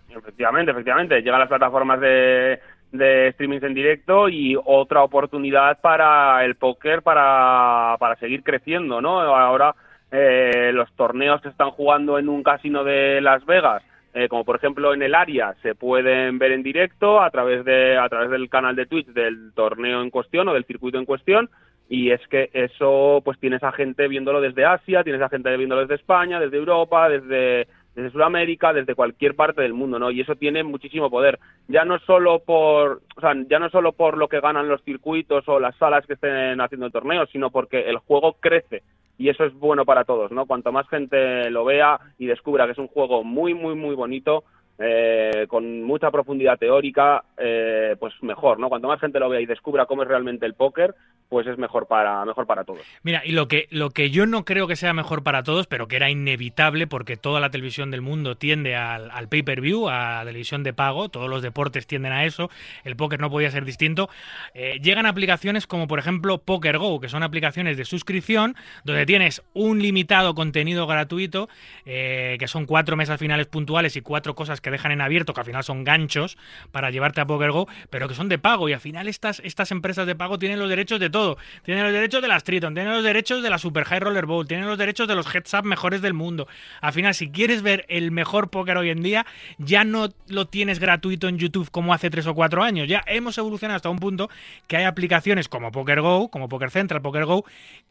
Efectivamente, efectivamente. Llegan las plataformas de, de en directo y otra oportunidad para el póker para, para seguir creciendo, ¿no? Ahora eh, los torneos que están jugando en un casino de Las Vegas, eh, como por ejemplo en el área, se pueden ver en directo a través de a través del canal de Twitch del torneo en cuestión o del circuito en cuestión y es que eso pues tienes a gente viéndolo desde Asia, tienes a gente viéndolo desde España, desde Europa, desde desde Sudamérica, desde cualquier parte del mundo, ¿no? Y eso tiene muchísimo poder. Ya no solo por, o sea, ya no solo por lo que ganan los circuitos o las salas que estén haciendo el torneo, sino porque el juego crece y eso es bueno para todos, ¿no? Cuanto más gente lo vea y descubra que es un juego muy, muy, muy bonito, eh, con mucha profundidad teórica, eh, pues mejor, ¿no? Cuanto más gente lo vea y descubra cómo es realmente el póker, pues es mejor para, mejor para todos. Mira, y lo que, lo que yo no creo que sea mejor para todos, pero que era inevitable porque toda la televisión del mundo tiende al, pay-per-view, a la televisión de pago, todos los deportes tienden a eso, el póker no podía ser distinto, eh, llegan aplicaciones como por ejemplo Poker Go, que son aplicaciones de suscripción, donde tienes un limitado contenido gratuito, que son cuatro mesas finales puntuales y cuatro cosas que dejan en abierto, que al final son ganchos para llevarte a Poker Go, pero que son de pago y al final estas, estas empresas de pago tienen los derechos de todo. Tienen los derechos de las Triton, tienen los derechos de la Super High Roller Bowl, tienen los derechos de los heads up mejores del mundo. Al final, si quieres ver el mejor póker hoy en día, ya no lo tienes gratuito en YouTube como hace tres o cuatro años. Ya hemos evolucionado hasta un punto que hay aplicaciones como Poker Go, como Poker Central, Poker Go,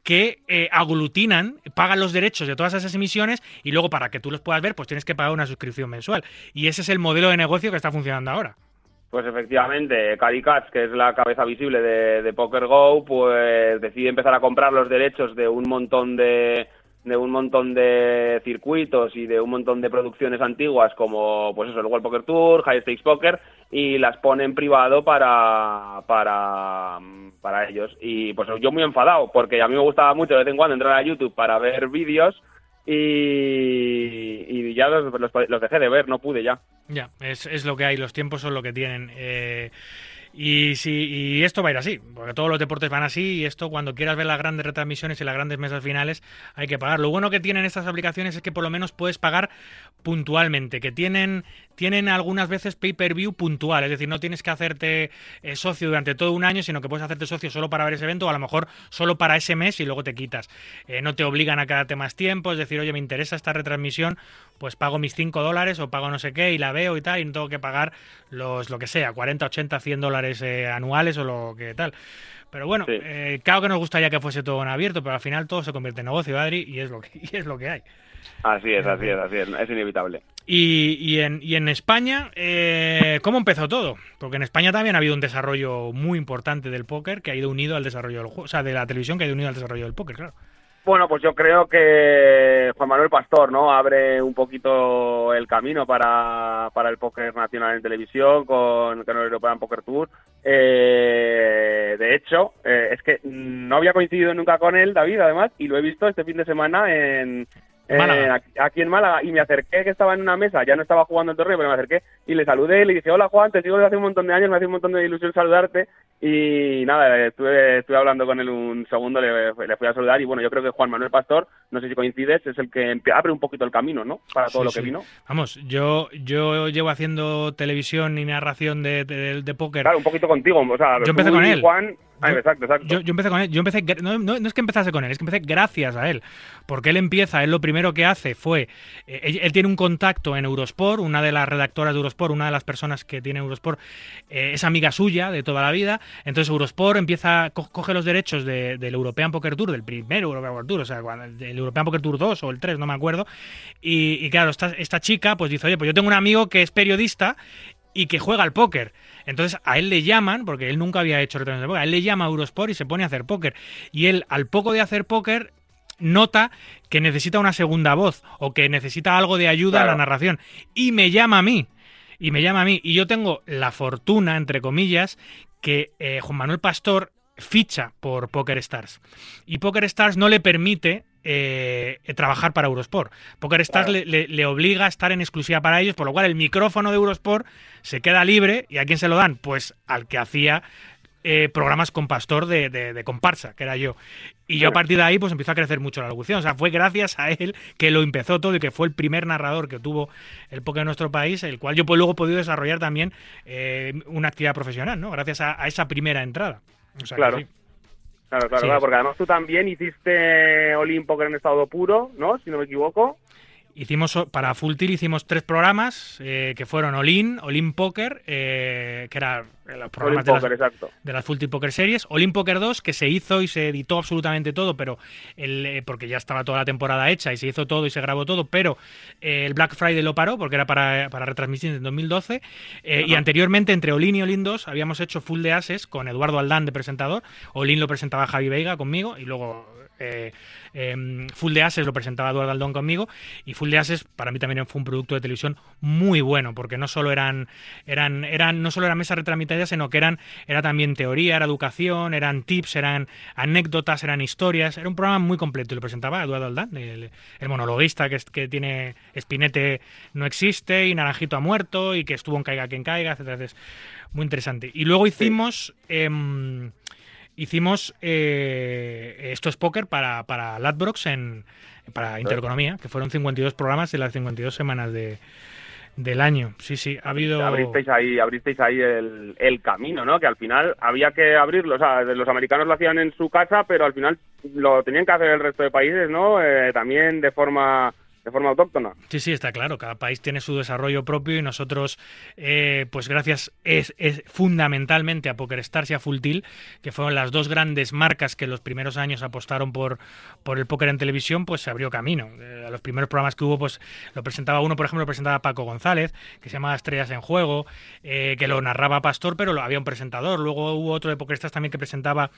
que eh, aglutinan, pagan los derechos de todas esas emisiones y luego para que tú los puedas ver, pues tienes que pagar una suscripción mensual. Y ese es el modelo de negocio que está funcionando ahora. Pues efectivamente, Cari Katz, que es la cabeza visible de, de Poker Go, pues decide empezar a comprar los derechos de un montón de de un montón de circuitos y de un montón de producciones antiguas como pues eso el World Poker Tour, High Stakes Poker y las pone en privado para para para ellos y pues yo muy enfadado porque a mí me gustaba mucho de vez en cuando entrar a YouTube para ver vídeos y, y ya los, dejé de ver, no pude ya. Ya, es, es lo que hay, los tiempos son lo que tienen. Eh, y, si, y esto va a ir así, porque todos los deportes van así y esto cuando quieras ver las grandes retransmisiones y las grandes mesas finales hay que pagar. Lo bueno que tienen estas aplicaciones es que por lo menos puedes pagar puntualmente, que tienen, tienen algunas veces pay-per-view puntual, es decir, no tienes que hacerte eh, socio durante todo un año, sino que puedes hacerte socio solo para ver ese evento o a lo mejor solo para ese mes y luego te quitas. Eh, no te obligan a quedarte más tiempo, es decir, oye, me interesa esta retransmisión, pues pago mis 5 dólares o pago no sé qué y la veo y tal, y no tengo que pagar los lo que sea, 40, 80, 100 dólares eh, anuales o lo que tal. Pero bueno, Sí. eh, claro que nos gustaría que fuese todo en abierto, pero al final todo se convierte en negocio, Adri, y es lo que, <laughs> y es lo que hay. Así es, así es, así es, es inevitable. Y, y en, y en España, eh, ¿cómo empezó todo? Porque en España también ha habido un desarrollo muy importante del póker que ha ido unido al desarrollo del juego, o sea, de la televisión que ha ido unido al desarrollo del póker, claro. Bueno, pues yo creo que Juan Manuel Pastor, ¿no? Abre un poquito el camino para, para el póker nacional en televisión con, con el European Poker Tour. Eh, de hecho, eh, es que no había coincidido nunca con él, David, además, y lo he visto este fin de semana en. Eh, aquí, en Málaga y me acerqué que estaba en una mesa, ya no estaba jugando el torneo, pero me acerqué y le saludé y le dije, hola Juan, te sigo desde hace un montón de años, me hace un montón de ilusión saludarte y nada, estuve, estuve hablando con él un segundo, le, le fui a saludar y bueno, yo creo que Juan Manuel Pastor, no sé si coincides, es el que abre un poquito el camino, ¿no? Para todo Sí, lo que sí. vino. Vamos, yo, yo llevo haciendo televisión y narración de, de, de póker. Claro, un poquito contigo, o sea, Yo empecé con él. Juan, Ah, exacto, exacto. Yo, empecé con él, yo empecé, no, no, es que empezase con él, es que empecé gracias a él, porque él empieza, él lo primero que hace fue, eh, él, tiene un contacto en Eurosport, una de las redactoras de Eurosport, una de las personas que tiene Eurosport, eh, es amiga suya de toda la vida, entonces Eurosport empieza, coge los derechos del European Poker Tour, del primer European Poker Tour, o sea, el European Poker Tour 2 o el 3, no me acuerdo, y, claro, esta, esta chica pues dice, oye, pues yo tengo un amigo que es periodista y que juega al póker. Entonces a él le llaman, porque él nunca había hecho retransmisiones de póker, a él le llama a Eurosport y se pone a hacer póker. Y él, al poco de hacer póker, nota que necesita una segunda voz o que necesita algo de ayuda a la narración. Y me llama a mí. Y me llama a mí. Y yo tengo la fortuna, entre comillas, que eh, Juan Manuel Pastor ficha por Poker Stars. Y Poker Stars no le permite eh, trabajar para Eurosport. Poker Stars le, obliga a estar en exclusiva para ellos, por lo cual el micrófono de Eurosport se queda libre. ¿Y a quién se lo dan? Pues al que hacía eh, programas con Pastor de, comparsa, que era yo. Y yo a partir de ahí pues empezó a crecer mucho la locución. O sea, fue gracias a él que lo empezó todo y que fue el primer narrador que tuvo el póker en nuestro país, el cual yo pues luego he podido desarrollar también eh, una actividad profesional, ¿no? Gracias a, esa primera entrada. claro. Claro, claro, claro, porque además tú también hiciste Olin Poker en estado puro, ¿no? Si no me equivoco. Hicimos para Full Tilt hicimos tres programas eh, que fueron Olin, Olin Poker, eh, que era los programas de, las, de, las, Full Tilt Poker Series, Olin Poker 2, que se hizo y se editó absolutamente todo, pero el, eh, porque ya estaba toda la temporada hecha y se hizo todo y se grabó todo, pero el Black Friday lo paró porque era para, para retransmisión en 2012. y anteriormente, entre Olin y Olin 2, habíamos hecho Full de Ases con Eduardo Aldán de presentador. Olin lo presentaba Javi Veiga conmigo y luego eh, em, Full de Ases lo presentaba Eduardo Aldón conmigo y Full de Ases para mí también fue un producto de televisión muy bueno porque no solo eran eran eran no solo eran mesas retransmitidas sino que eran era también teoría era educación eran tips eran anécdotas eran historias. Era un programa muy completo y lo presentaba Eduardo Aldán el, monologuista que, que tiene Espinete no existe y Naranjito ha muerto y que estuvo en Caiga quien caiga etcétera muy interesante. Y luego hicimos em, hicimos eh, Esto es Póker para, para Ladbrokes en, para Intereconomía, que fueron 52 programas de las 52 semanas de, del año. Sí, sí, ha habido... Abristeis ahí, abristeis ahí el, el camino, ¿no? Que al final había que abrirlo. O sea, los americanos lo hacían en su casa, pero al final lo tenían que hacer el resto de países, ¿no? Eh, también de forma de forma autóctona. Sí, sí, está claro. Cada país tiene su desarrollo propio y nosotros, eh, pues gracias es, fundamentalmente a PokerStars y a Full Tilt, que fueron las dos grandes marcas que en los primeros años apostaron por, por el póker en televisión, pues se abrió camino. Eh, a los primeros programas que hubo, pues lo presentaba uno, por ejemplo, lo presentaba Paco González, que se llamaba Estrellas en Juego, eh, que lo narraba Pastor, pero lo, había un presentador. Luego hubo otro de PokerStars también que presentaba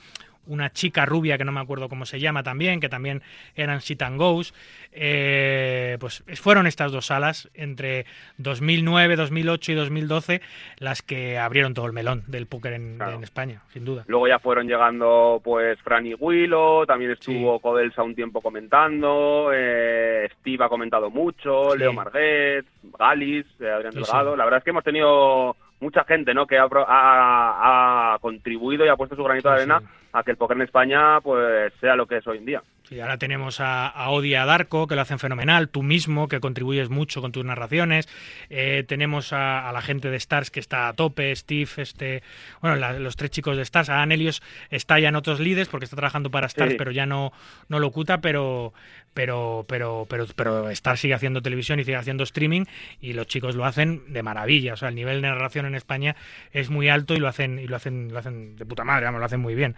una chica rubia que no me acuerdo cómo se llama también, que también eran sit and goes. Eh, pues fueron estas dos salas entre 2009, 2008 y 2012 las que abrieron todo el melón del póker en, España, sin duda. Luego ya fueron llegando pues Franny Willow, también estuvo Codelsa un tiempo comentando, eh, Steve ha comentado mucho, Leo Marguet, Galis, eh, Adrián Delgado. La verdad es que hemos tenido mucha gente ¿no? que ha, ha, contribuido y ha puesto su granito de arena a que el póker en España pues sea lo que es hoy en día. Y ahora tenemos a, a Odia Darko, que lo hacen fenomenal, tú mismo, que contribuyes mucho con tus narraciones. Eh, tenemos a, la gente de Stars que está a tope, Steve, este, bueno, los tres chicos de Stars, a Anelios está ya en otros líderes porque está trabajando para Stars, pero ya no, no locuta, pero, pero, pero, pero, pero Stars sigue haciendo televisión y sigue haciendo streaming y los chicos lo hacen de maravilla. O sea, el nivel de narración en España es muy alto y lo hacen, y lo hacen, lo hacen de puta madre, vamos, lo hacen muy bien.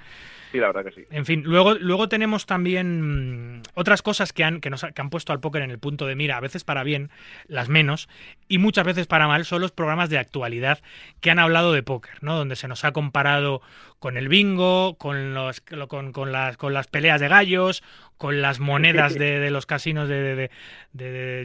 Sí, la verdad que sí. En fin, luego, luego tenemos también mm, otras cosas que han, que, que han puesto al póker en el punto de mira, a veces para bien, las menos, y muchas veces para mal, son los programas de actualidad que han hablado de póker, ¿no? Donde se nos ha comparado con el bingo, con, los, con, con, las, con las peleas de gallos, con las monedas de, los casinos de,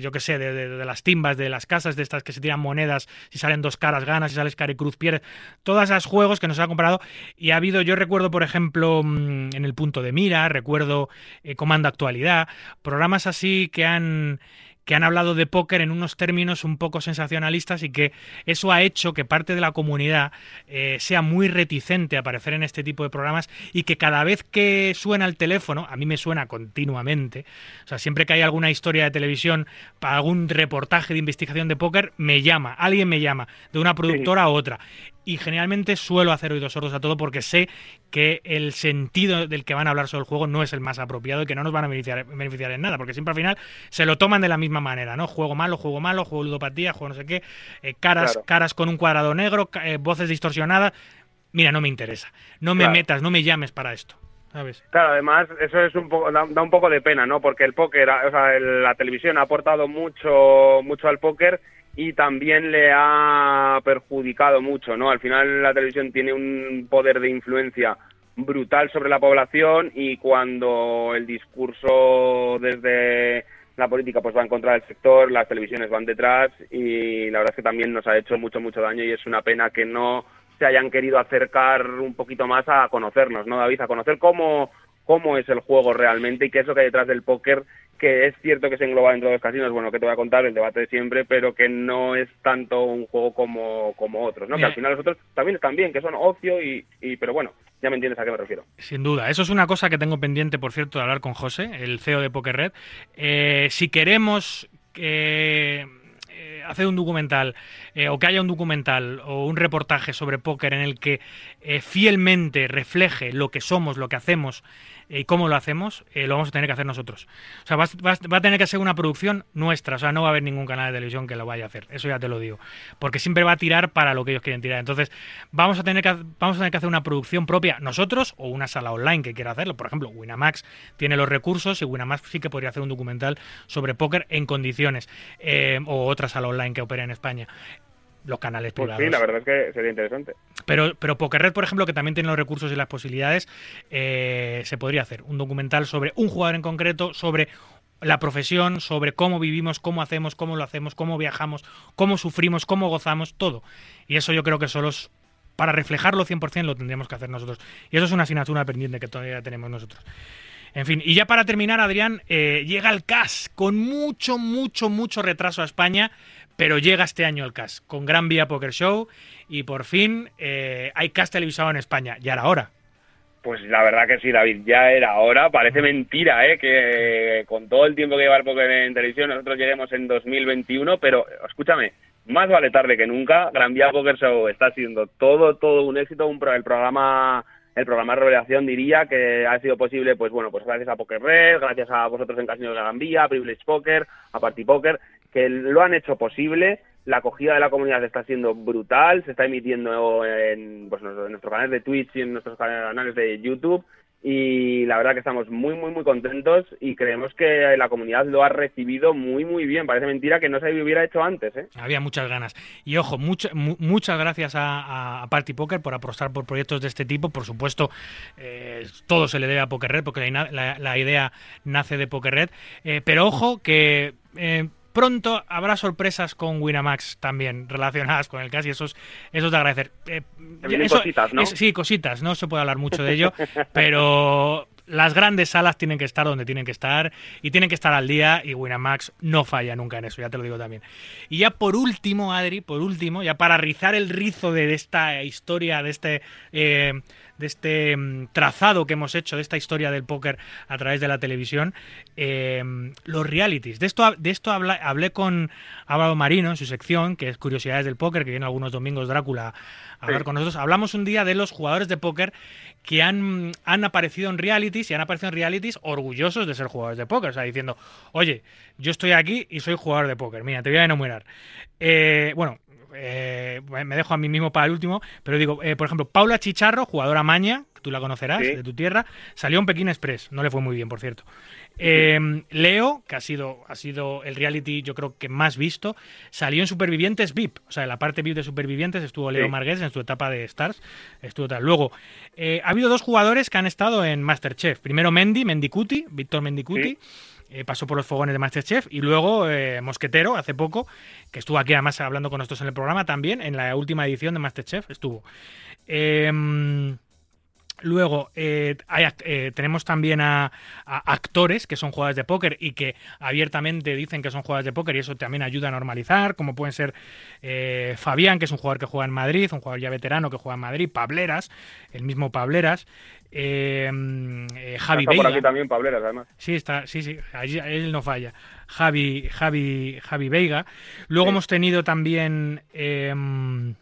yo qué sé, de, las timbas, de las casas, de estas que se tiran monedas, si salen dos caras ganas, si sales cara y cruz pierdes, todos esos juegos que nos ha comparado y ha habido, yo recuerdo por ejemplo mm, en el punto de mira, recuerdo eh, Comando Actualidad, programas así que han que han hablado de póker en unos términos un poco sensacionalistas y que eso ha hecho que parte de la comunidad eh, sea muy reticente a aparecer en este tipo de programas y que cada vez que suena el teléfono, a mí me suena continuamente, o sea, siempre que hay alguna historia de televisión, para algún reportaje de investigación de póker, me llama, alguien me llama, de una productora a otra y generalmente suelo hacer oídos sordos a todo porque sé que el sentido del que van a hablar sobre el juego no es el más apropiado y que no nos van a beneficiar, beneficiar en nada, porque siempre al final se lo toman de la misma manera, ¿no? Juego malo, juego malo, juego ludopatía, juego no sé qué, eh, caras, caras con un cuadrado negro, eh, voces distorsionadas. Mira, no me interesa. No me metas, no me llames para esto. ¿Sabes? Claro, además eso es un poco, da, un poco de pena, ¿no? Porque el póker, o sea, la televisión ha aportado mucho, mucho al póker y también le ha perjudicado mucho, ¿no? Al final la televisión tiene un poder de influencia brutal sobre la población y cuando el discurso desde la política pues va en contra del sector, las televisiones van detrás y la verdad es que también nos ha hecho mucho mucho daño y es una pena que no se hayan querido acercar un poquito más a conocernos, ¿no, David? A conocer cómo cómo es el juego realmente y qué es lo que hay detrás del póker que es cierto que se engloba dentro de los casinos, bueno, que te voy a contar el debate de siempre, pero que no es tanto un juego como, como otros, ¿no? Que al final los otros también están bien, que son ocio y, y, pero bueno, ya me entiendes a qué me refiero. Sin duda, eso es una cosa que tengo pendiente, por cierto, de hablar con José, el CEO de Poker Red. Eh, si queremos que eh, hacer un documental eh, o que haya un documental o un reportaje sobre póker en el que fielmente refleje lo que somos, lo que hacemos y cómo lo hacemos, eh, lo vamos a tener que hacer nosotros. O sea, va, a tener que ser una producción nuestra, o sea, no va a haber ningún canal de televisión que lo vaya a hacer, eso ya te lo digo, porque siempre va a tirar para lo que ellos quieren tirar. Entonces, vamos a tener que, vamos a tener que hacer una producción propia nosotros o una sala online que quiera hacerlo. Por ejemplo, Winamax tiene los recursos y Winamax sí que podría hacer un documental sobre póker en condiciones, eh, o otra sala online que opera en España los canales pues privados. Sí, la verdad es que sería interesante. Pero, pero PokerRed, por ejemplo, que también tiene los recursos y las posibilidades, eh, se podría hacer un documental sobre un jugador en concreto, sobre la profesión, sobre cómo vivimos, cómo hacemos, cómo lo hacemos, cómo viajamos, cómo sufrimos, cómo gozamos, todo. Y eso yo creo que solo es, para reflejarlo 100% lo tendríamos que hacer nosotros. Y eso es una asignatura pendiente que todavía tenemos nosotros. En fin, y ya para terminar, Adrián, eh, llega el CAS con mucho, mucho, mucho retraso a España, pero llega este año el CAS, con Gran Vía Poker Show y por fin eh, hay CAS televisado en España. Ya era hora. Pues la verdad que sí, David, ya era hora. Parece mentira, ¿eh? Que con todo el tiempo que lleva el póker en televisión nosotros lleguemos en 2021, pero escúchame, más vale tarde que nunca. Gran Vía Poker Show está siendo todo, todo un éxito. Un el programa el programa de revelación diría que ha sido posible, pues bueno, pues gracias a Poker Red, gracias a vosotros en Casino de la Gran Vía, a Privilege Poker, a Party Poker, que lo han hecho posible. La acogida de la comunidad está siendo brutal, se está emitiendo en, pues, nuestros canales de Twitch y en nuestros canales de YouTube y la verdad que estamos muy muy muy contentos y creemos que la comunidad lo ha recibido muy muy bien. Parece mentira que no se hubiera hecho antes. ¿eh? Había muchas ganas. Y ojo, muchas gracias a, Party Poker por apostar por proyectos de este tipo. Por supuesto, eh, todo se le debe a Poker Red porque la, idea nace de Poker Red. Eh, pero ojo que Pronto habrá sorpresas con Winamax también relacionadas con el caso y eso es, eso de agradecer. Eh, cositas, ¿no? sí, cositas, no se puede hablar mucho de ello, <laughs> pero las grandes salas tienen que estar donde tienen que estar y tienen que estar al día y Winamax no falla nunca en eso, ya te lo digo también. Y ya por último, Adri, por último, ya para rizar el rizo de, esta historia, de este... Eh, de este mm, trazado que hemos hecho de esta historia del póker a través de la televisión, em, los realities. De esto, de esto hablé, con Álvaro Marino en su sección, que es Curiosidades del Póker, que viene algunos domingos Drácula a hablar con nosotros. Hablamos un día de los jugadores de póker que han, han aparecido en realities y han aparecido en realities orgullosos de ser jugadores de póker. O sea, diciendo, oye, yo estoy aquí y soy jugador de póker. Mira, te voy a enumerar. Eh, bueno, eh, me dejo a mí mismo para el último, pero digo, eh, por ejemplo, Paula Chicharro, jugadora maña, tú la conocerás, de tu tierra, salió en Pekín Express, no le fue muy bien, por cierto. Eh, Leo, que ha sido, ha sido el reality yo creo que más visto, salió en Supervivientes VIP, o sea, en la parte VIP de Supervivientes estuvo Leo Margués en su etapa de Stars, estuvo tal. Luego, ha habido dos jugadores que han estado en Masterchef, primero Mendy, Mendicuti, Víctor Mendicuti, eh, pasó por los fogones de Masterchef y luego eh, Mosquetero, hace poco, que estuvo aquí además hablando con nosotros en el programa también, en la última edición de Masterchef estuvo. Em, luego eh, tenemos también a, actores que son jugadores de póker y que abiertamente dicen que son jugadores de póker y eso también ayuda a normalizar, como pueden ser Fabián, que es un jugador que juega en Madrid, un jugador ya veterano que juega en Madrid, Pableras, el mismo Pableras, eh, Javi Veiga. por aquí también Pableras, además. Sí, está, sí, sí, él no falla. Javi, Javi, Javi Veiga. Luego hemos tenido también em,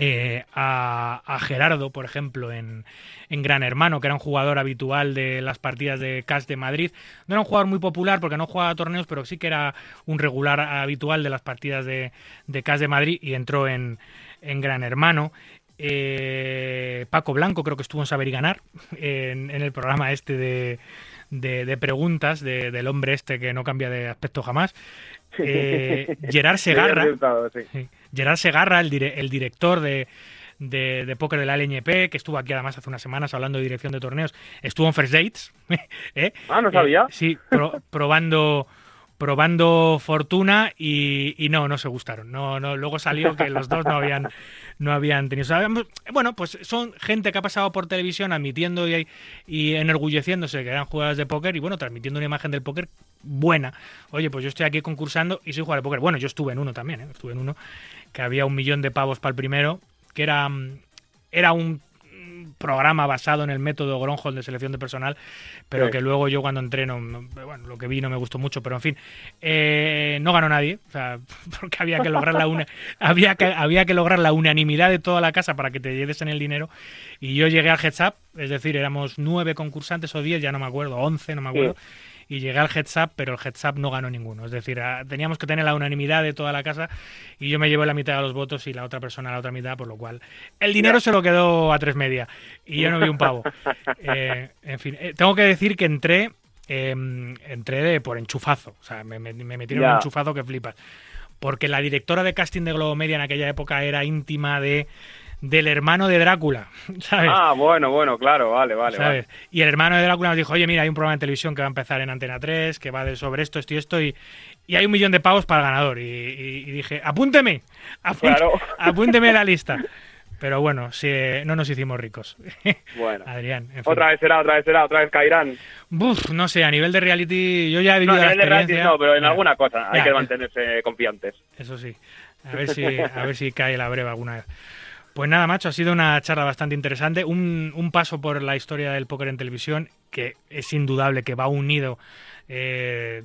eh, a, Gerardo, por ejemplo, en, Gran Hermano, que era un jugador habitual de las partidas de CAS de Madrid. No era un jugador muy popular porque no jugaba torneos, pero sí que era un regular habitual de las partidas de, de CAS de Madrid y entró en, Gran Hermano. Eh, Paco Blanco creo que estuvo en Saber y Ganar, <laughs> en, el programa este de, de, preguntas del hombre este que no cambia de aspecto jamás. <laughs> Eh, Gerard Segarra. Gerard Segarra, el, director de, de, póker de la LNP, que estuvo aquí además hace unas semanas hablando de dirección de torneos, estuvo en First Dates. <laughs> ¿eh? Ah, no sabía. Eh, sí, probando probando fortuna y, no, no se gustaron. No, no, luego salió que los dos no habían, no habían tenido. bueno, pues son gente que ha pasado por televisión admitiendo y, y enorgulleciéndose que eran jugadores de póker y bueno, transmitiendo una imagen del póker buena. Oye, pues yo estoy aquí concursando y soy jugador de póker. Bueno, yo estuve en uno también, ¿eh? estuve en uno que había un millón de pavos para el primero, que era, era un programa basado en el método Gronholm de selección de personal, pero que luego yo cuando entreno, bueno, lo que vi no me gustó mucho, pero en fin, eh, no ganó nadie, o sea, <laughs> porque había que lograr la una, <laughs> había que había que lograr la unanimidad de toda la casa para que te lleves en el dinero y yo llegué al heads up, es decir, éramos nueve concursantes o diez, ya no me acuerdo, once, no me acuerdo y llegué al heads up, pero el heads up no ganó ninguno. Es decir, ah, teníamos que tener la unanimidad de toda la casa y yo me llevé la mitad de los votos y la otra persona la otra mitad, por lo cual el dinero se lo quedó a tres media y yo no vi un pavo. <laughs> Eh, en fin, eh, tengo que decir que entré, em, entré de, por enchufazo, o sea, me, me, metieron un enchufazo que flipas. Porque la directora de casting de Globo Media en aquella época era íntima de del hermano de Drácula, <laughs> ¿sabes? Ah, bueno, bueno, claro, vale, vale, Y el hermano de Drácula nos dijo, oye, mira, hay un programa de televisión que va a empezar en Antena 3, que va de sobre esto, esto y esto, y, hay un millón de pavos para el ganador. Y, dije, apúnteme, <laughs> apúnteme la lista. Pero bueno, si, no nos hicimos ricos. <laughs> Bueno. Adrián. Otra vez será, otra vez será, otra vez caerán. Buf, no sé, a nivel de reality yo ya he vivido no, a nivel de reality no, pero en alguna cosa hay que mantenerse confiantes. Eso sí. A ver si, a ver si cae la breva alguna vez. Pues nada, macho, ha sido una charla bastante interesante, un, paso por la historia del póker en televisión que es indudable que va unido eh,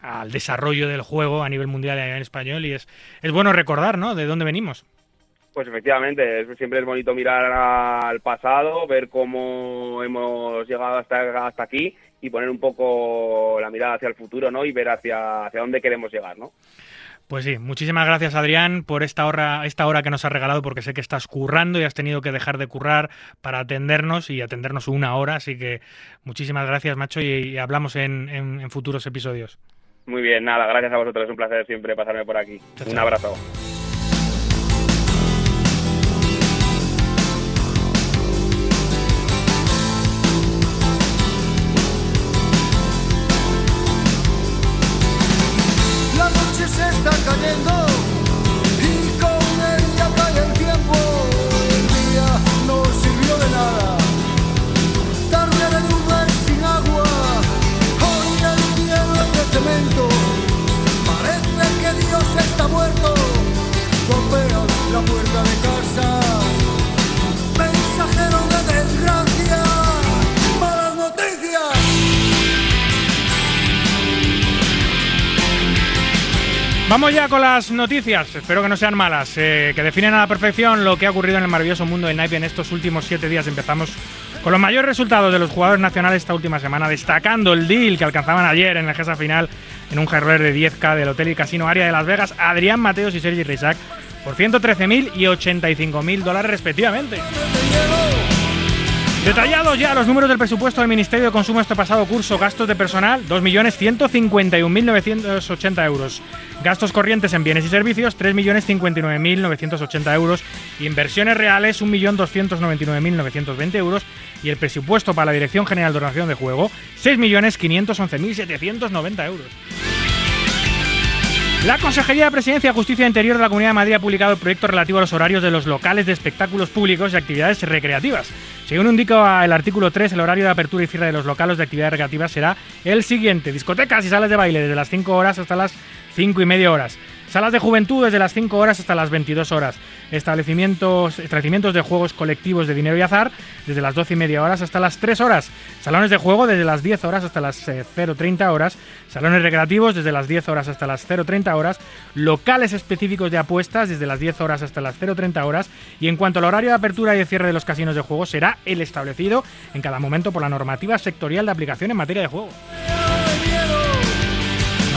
al desarrollo del juego a nivel mundial y nivel español y es, es bueno recordar, ¿no? De dónde venimos. Pues efectivamente, siempre es bonito mirar al pasado, ver cómo hemos llegado hasta, hasta aquí y poner un poco la mirada hacia el futuro, ¿no? Y ver hacia, hacia dónde queremos llegar, ¿no? Pues sí, muchísimas gracias Adrián por esta hora, esta hora que nos has regalado porque sé que estás currando y has tenido que dejar de currar para atendernos y atendernos una hora, así que muchísimas gracias macho y, hablamos en, futuros episodios. Muy bien, nada, gracias a vosotros, es un placer siempre pasarme por aquí. Un abrazo. Vamos ya con las noticias, espero que no sean malas, eh, que definen a la perfección lo que ha ocurrido en el maravilloso mundo del naipe en estos últimos siete días. Empezamos con los mayores resultados de los jugadores nacionales esta última semana, destacando el deal que alcanzaban ayer en la GESA final en un hardware de 10K del Hotel y Casino Área de Las Vegas, Adrián Mateos y Sergi Rizak, por 113.000 y 85.000 dólares respectivamente. Detallados ya los números del presupuesto del Ministerio de Consumo este pasado curso, gastos de personal 2.151.980 euros, gastos corrientes en bienes y servicios 3.059.980 euros, inversiones reales 1.299.920 euros. Y el presupuesto para la Dirección General de Ordenación de Juego 6.511.790 euros. La Consejería de Presidencia, Justicia e Interior de la Comunidad de Madrid ha publicado el proyecto relativo a los horarios de los locales de espectáculos públicos y actividades recreativas. Según indica el artículo 3, el horario de apertura y cierre de los locales de actividades recreativas será el siguiente. Discotecas y salas de baile desde las 5 horas hasta las 5 y media horas. Salas de juventud desde las 5 horas hasta las 22 horas. Establecimientos, establecimientos de juegos colectivos de dinero y azar desde las 12 y media horas hasta las 3 horas. Salones de juego desde las 10 horas hasta las 0.30 eh, horas. Salones recreativos desde las 10 horas hasta las 0.30 horas. Locales específicos de apuestas desde las 10 horas hasta las 0.30 horas. Y en cuanto al horario de apertura y de cierre de los casinos de juego, será el establecido en cada momento por la normativa sectorial de aplicación en materia de juego.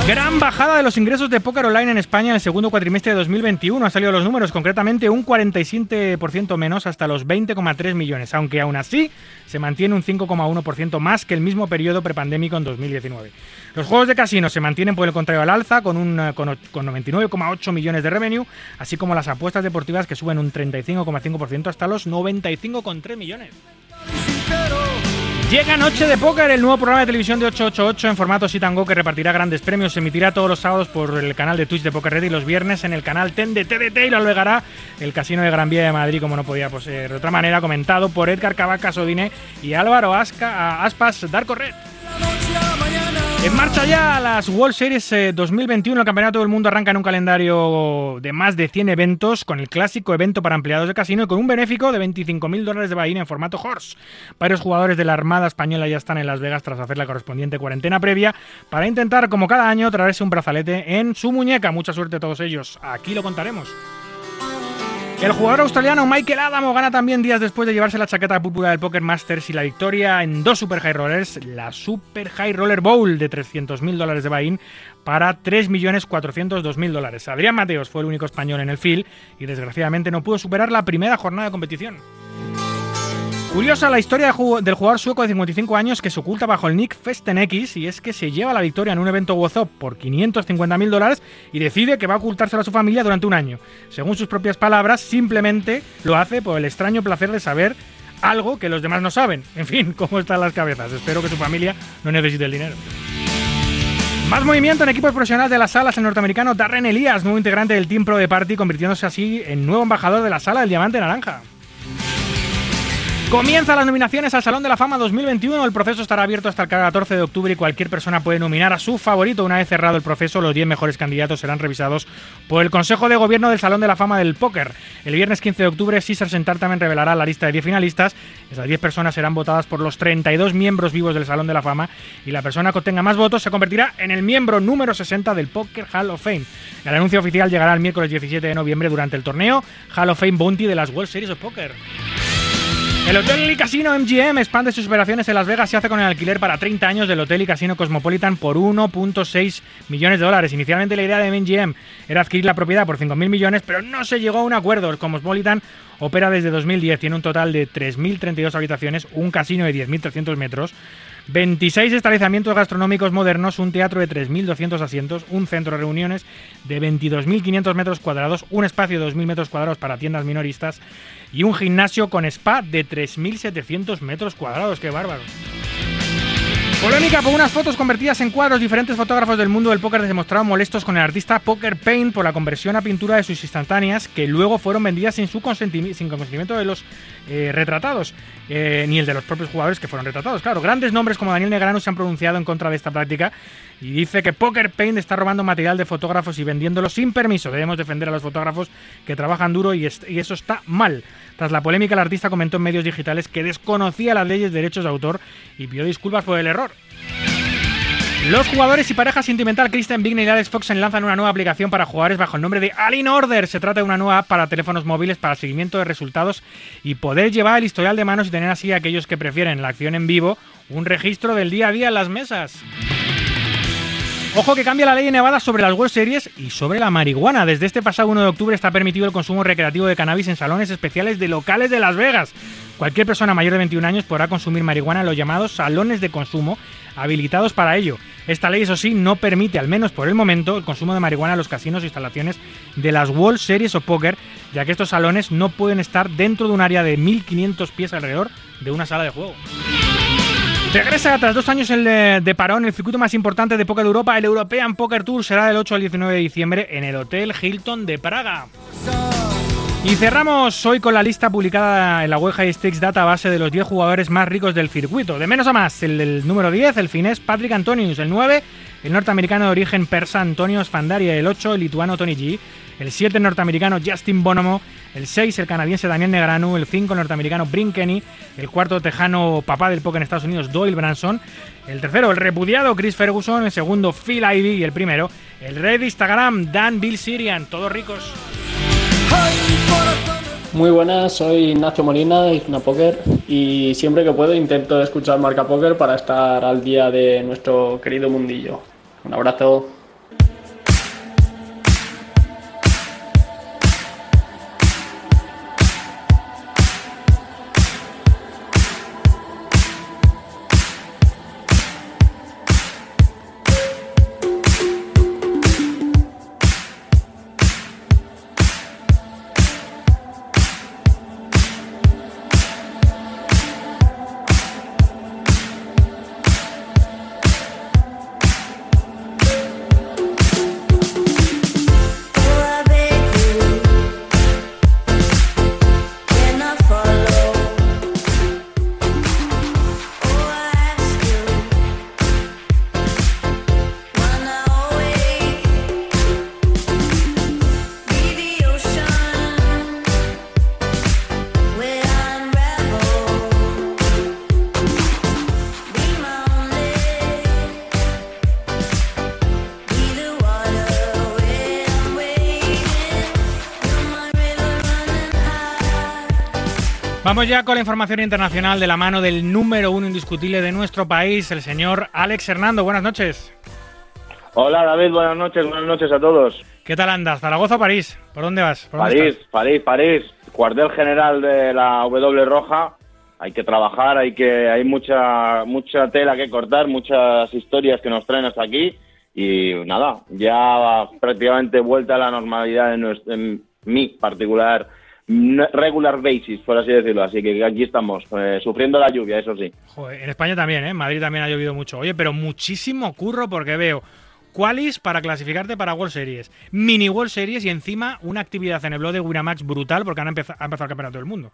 Gran bajada de los ingresos de póker online en España en el segundo cuatrimestre de 2021. Han salido los números, concretamente un 47% menos hasta los 20,3 millones, aunque aún así se mantiene un 5,1% más que el mismo periodo prepandémico en 2019. Los juegos de casino se mantienen por el contrario al alza con, un, con, con 99,8 millones de revenue, así como las apuestas deportivas que suben un 35,5% hasta los 95,3 millones. Llega Noche de Póker, el nuevo programa de televisión de 888 en formato Sit Go que repartirá grandes premios. Se emitirá todos los sábados por el canal de Twitch de Poker Red y los viernes en el canal TEN de TDT y lo albergará el Casino de Gran Vía de Madrid, como no podía pues, ser de otra manera, comentado por Edgar Cavacas Odine y Álvaro Asca, Aspas Darko Red. En marcha ya las World Series 2021. Eh, el Campeonato del Mundo arranca en un calendario de más de 100 eventos, con el clásico evento para empleados de casino y con un benéfico de 25.000 dólares de vaina en formato horse. Varios jugadores de la Armada Española ya están en Las Vegas tras hacer la correspondiente cuarentena previa para intentar, como cada año, traerse un brazalete en su muñeca. Mucha suerte a todos ellos. Aquí lo contaremos. El jugador australiano Michael Adamo gana también días después de llevarse la chaqueta púrpura del Poker Masters y la victoria en dos Super High Rollers, la Super High Roller Bowl de 300.000 dólares de buy para 3.402.000 dólares. Adrián Mateos fue el único español en el field y desgraciadamente no pudo superar la primera jornada de competición. Curiosa la historia del jugador sueco de 55 años que se oculta bajo el nick FestenX y es que se lleva la victoria en un evento WhatsApp por 550.000 dólares y decide que va a ocultárselo a su familia durante un año. Según sus propias palabras, simplemente lo hace por el extraño placer de saber algo que los demás no saben. En fin, <laughs> cómo están las cabezas. Espero que su familia no necesite el dinero. Más movimiento en equipos profesionales de las salas, el norteamericano Darren Elias, nuevo integrante del Team Pro de Party, convirtiéndose así en nuevo embajador de la sala del Diamante Naranja. Comienza las nominaciones al Salón de la Fama 2021. El proceso estará abierto hasta el 14 de octubre y cualquier persona puede nominar a su favorito. Una vez cerrado el proceso, los 10 mejores candidatos serán revisados por el Consejo de Gobierno del Salón de la Fama del Póker. El viernes 15 de octubre, César Sentar también revelará la lista de 10 finalistas. Esas 10 personas serán votadas por los 32 miembros vivos del Salón de la Fama y la persona que obtenga más votos se convertirá en el miembro número 60 del Poker Hall of Fame. El anuncio oficial llegará el miércoles 17 de noviembre durante el torneo Hall of Fame Bounty de las World Series of Poker. El Hotel y Casino MGM expande sus operaciones en Las Vegas y hace con el alquiler para 30 años del Hotel y Casino Cosmopolitan por 1.6 millones de dólares. Inicialmente la idea de MGM era adquirir la propiedad por 5.000 millones, pero no se llegó a un acuerdo. El Cosmopolitan opera desde 2010, tiene un total de 3.032 habitaciones, un casino de 10.300 metros, 26 establecimientos gastronómicos modernos, un teatro de 3.200 asientos, un centro de reuniones de 22.500 metros cuadrados, un espacio de 2.000 metros cuadrados para tiendas minoristas y un gimnasio con spa de 3.700 metros cuadrados. ¡Qué bárbaro! Polémica por unas fotos convertidas en cuadros. Diferentes fotógrafos del mundo del póker se mostraron molestos con el artista Poker Paint por la conversión a pintura de sus instantáneas que luego fueron vendidas sin su consentimiento, de los eh, retratados, eh, ni el de los propios jugadores que fueron retratados. Claro, grandes nombres como Daniel Negrano se han pronunciado en contra de esta práctica y dice que Poker Paint está robando material de fotógrafos y vendiéndolo sin permiso. Debemos defender a los fotógrafos que trabajan duro y, y eso está mal. Tras la polémica, el artista comentó en medios digitales que desconocía las leyes de derechos de autor y pidió disculpas por el error. Los jugadores y pareja sentimental Kristen Bigney y Alex Fox lanzan una nueva aplicación para jugadores bajo el nombre de Alin Order. Se trata de una nueva app para teléfonos móviles para seguimiento de resultados y poder llevar el historial de manos y tener así a aquellos que prefieren la acción en vivo un registro del día a día en las mesas. Ojo que cambia la ley en Nevada sobre las World Series y sobre la marihuana. Desde este pasado 1 de octubre está permitido el consumo recreativo de cannabis en salones especiales de locales de Las Vegas. Cualquier persona mayor de 21 años podrá consumir marihuana en los llamados salones de consumo habilitados para ello. Esta ley, eso sí, no permite, al menos por el momento, el consumo de marihuana en los casinos e instalaciones de las World Series o Poker, ya que estos salones no pueden estar dentro de un área de 1500 pies alrededor de una sala de juego. Regresa tras dos años de, parón el circuito más importante de póker de Europa, el European Poker Tour, será del 8 al 19 de diciembre en el Hotel Hilton de Praga. Y cerramos hoy con la lista publicada en la web High Stakes Database de los 10 jugadores más ricos del circuito. De menos a más, el, del número 10, el finés Patrick Antonius, el 9, el norteamericano de origen persa Antonio Sfandaria, el 8 el lituano Tony G, el 7 el norteamericano Justin Bonomo, el 6 el canadiense Daniel Negranu, el 5 el norteamericano Brink Kenny, el cuarto tejano papá del poker en Estados Unidos Doyle Branson, el tercero el repudiado Chris Ferguson, el segundo Phil Ivey y el primero el rey de Instagram Dan Bill Sirian, todos ricos. Muy buenas, soy Ignacio Molina de Igna Poker y siempre que puedo intento escuchar Marca Poker para estar al día de nuestro querido mundillo. Un abrazo. Vamos ya con la información internacional de la mano del número uno indiscutible de nuestro país, el señor Alex Hernando. Buenas noches. Hola David, buenas noches, buenas noches a todos. ¿Qué tal andas? ¿Zaragoza o París? ¿Por dónde vas? ¿Por dónde París, estás? París, París, cuartel general de la W Roja. Hay que trabajar, hay que hay mucha mucha tela que cortar, muchas historias que nos traen hasta aquí y nada, ya prácticamente vuelta a la normalidad en, nuestro- en mi particular regular basis, por así decirlo. Así que aquí estamos, eh, sufriendo la lluvia, eso sí. Joder, en España también, ¿eh? En Madrid también ha llovido mucho. Oye, pero muchísimo curro porque veo qualis para clasificarte para World Series, mini World Series y encima una actividad en el blog de Winamax brutal porque han empezado, ha empezado el campeonato del mundo.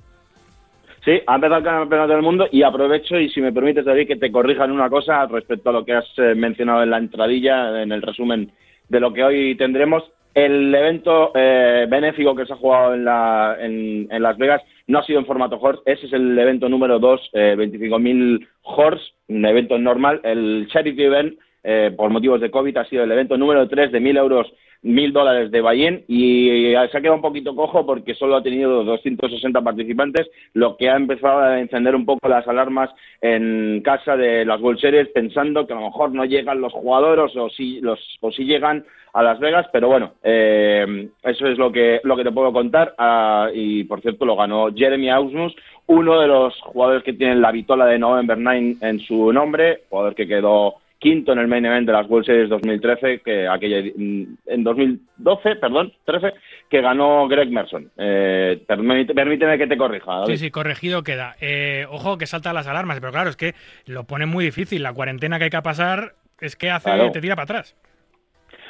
Sí, ha empezado el campeonato del mundo y aprovecho y si me permites David que te corrijan una cosa respecto a lo que has eh, mencionado en la entradilla, en el resumen de lo que hoy tendremos. El evento eh, benéfico que se ha jugado en, la, en, en Las Vegas no ha sido en formato horse, ese es el evento número 2, eh, 25.000 horse, un evento normal. El charity event, eh, por motivos de COVID, ha sido el evento número 3 de 1.000 euros, 1.000 dólares de Bahín y eh, se ha quedado un poquito cojo porque solo ha tenido 260 participantes, lo que ha empezado a encender un poco las alarmas en casa de las World Series pensando que a lo mejor no llegan los jugadores o si, los, o si llegan a Las Vegas, pero bueno, eh, eso es lo que, lo que te puedo contar. Ah, y por cierto, lo ganó Jeremy Ausmus, uno de los jugadores que tienen la vitola de November 9 en su nombre, jugador que quedó quinto en el main event de las World Series 2013, que aquella mm, en 2012, perdón, 13, que ganó Greg Merson. Eh, permite- permíteme que te corrija. David. Sí, sí, corregido queda. Eh, ojo que saltan las alarmas, pero claro, es que lo pone muy difícil. La cuarentena que hay que pasar es que hace, Claro. te tira para atrás.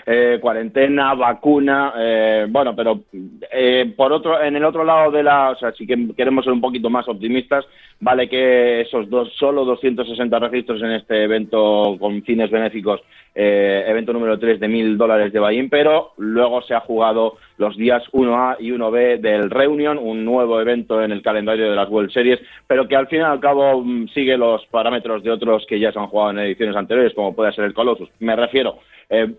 Eh, cuarentena, vacuna, eh, bueno, pero eh, por otro, en el otro lado de la, o sea, si que queremos ser un poquito más optimistas, vale que esos dos, solo 260 registros en este evento con fines benéficos, eh, evento número 3 de mil dólares de Bahín, pero luego se ha jugado los días 1A y 1B del Reunion, un nuevo evento en el calendario de las World Series, pero que al fin y al cabo mm, sigue los parámetros de otros que ya se han jugado en ediciones anteriores, como puede ser el Colossus. Me refiero, eh,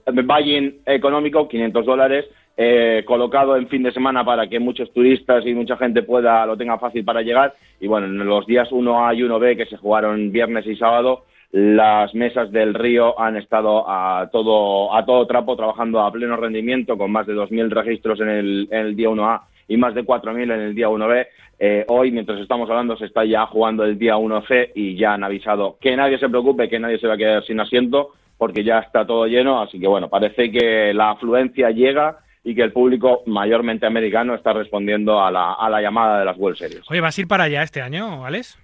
económico, 500 dólares, eh, colocado en fin de semana para que muchos turistas y mucha gente pueda lo tenga fácil para llegar. Y bueno, en los días 1A y 1B que se jugaron viernes y sábado, las mesas del río han estado a todo, a todo trapo trabajando a pleno rendimiento con más de 2.000 registros en el, en el día 1A y más de 4.000 en el día 1B. Eh, hoy, mientras estamos hablando, se está ya jugando el día 1C y ya han avisado que nadie se preocupe, que nadie se va a quedar sin asiento porque ya está todo lleno. Así que bueno, parece que la afluencia llega y que el público mayormente americano está respondiendo a la, a la llamada de las World Series. Oye, ¿vas a ir para allá este año, Alex?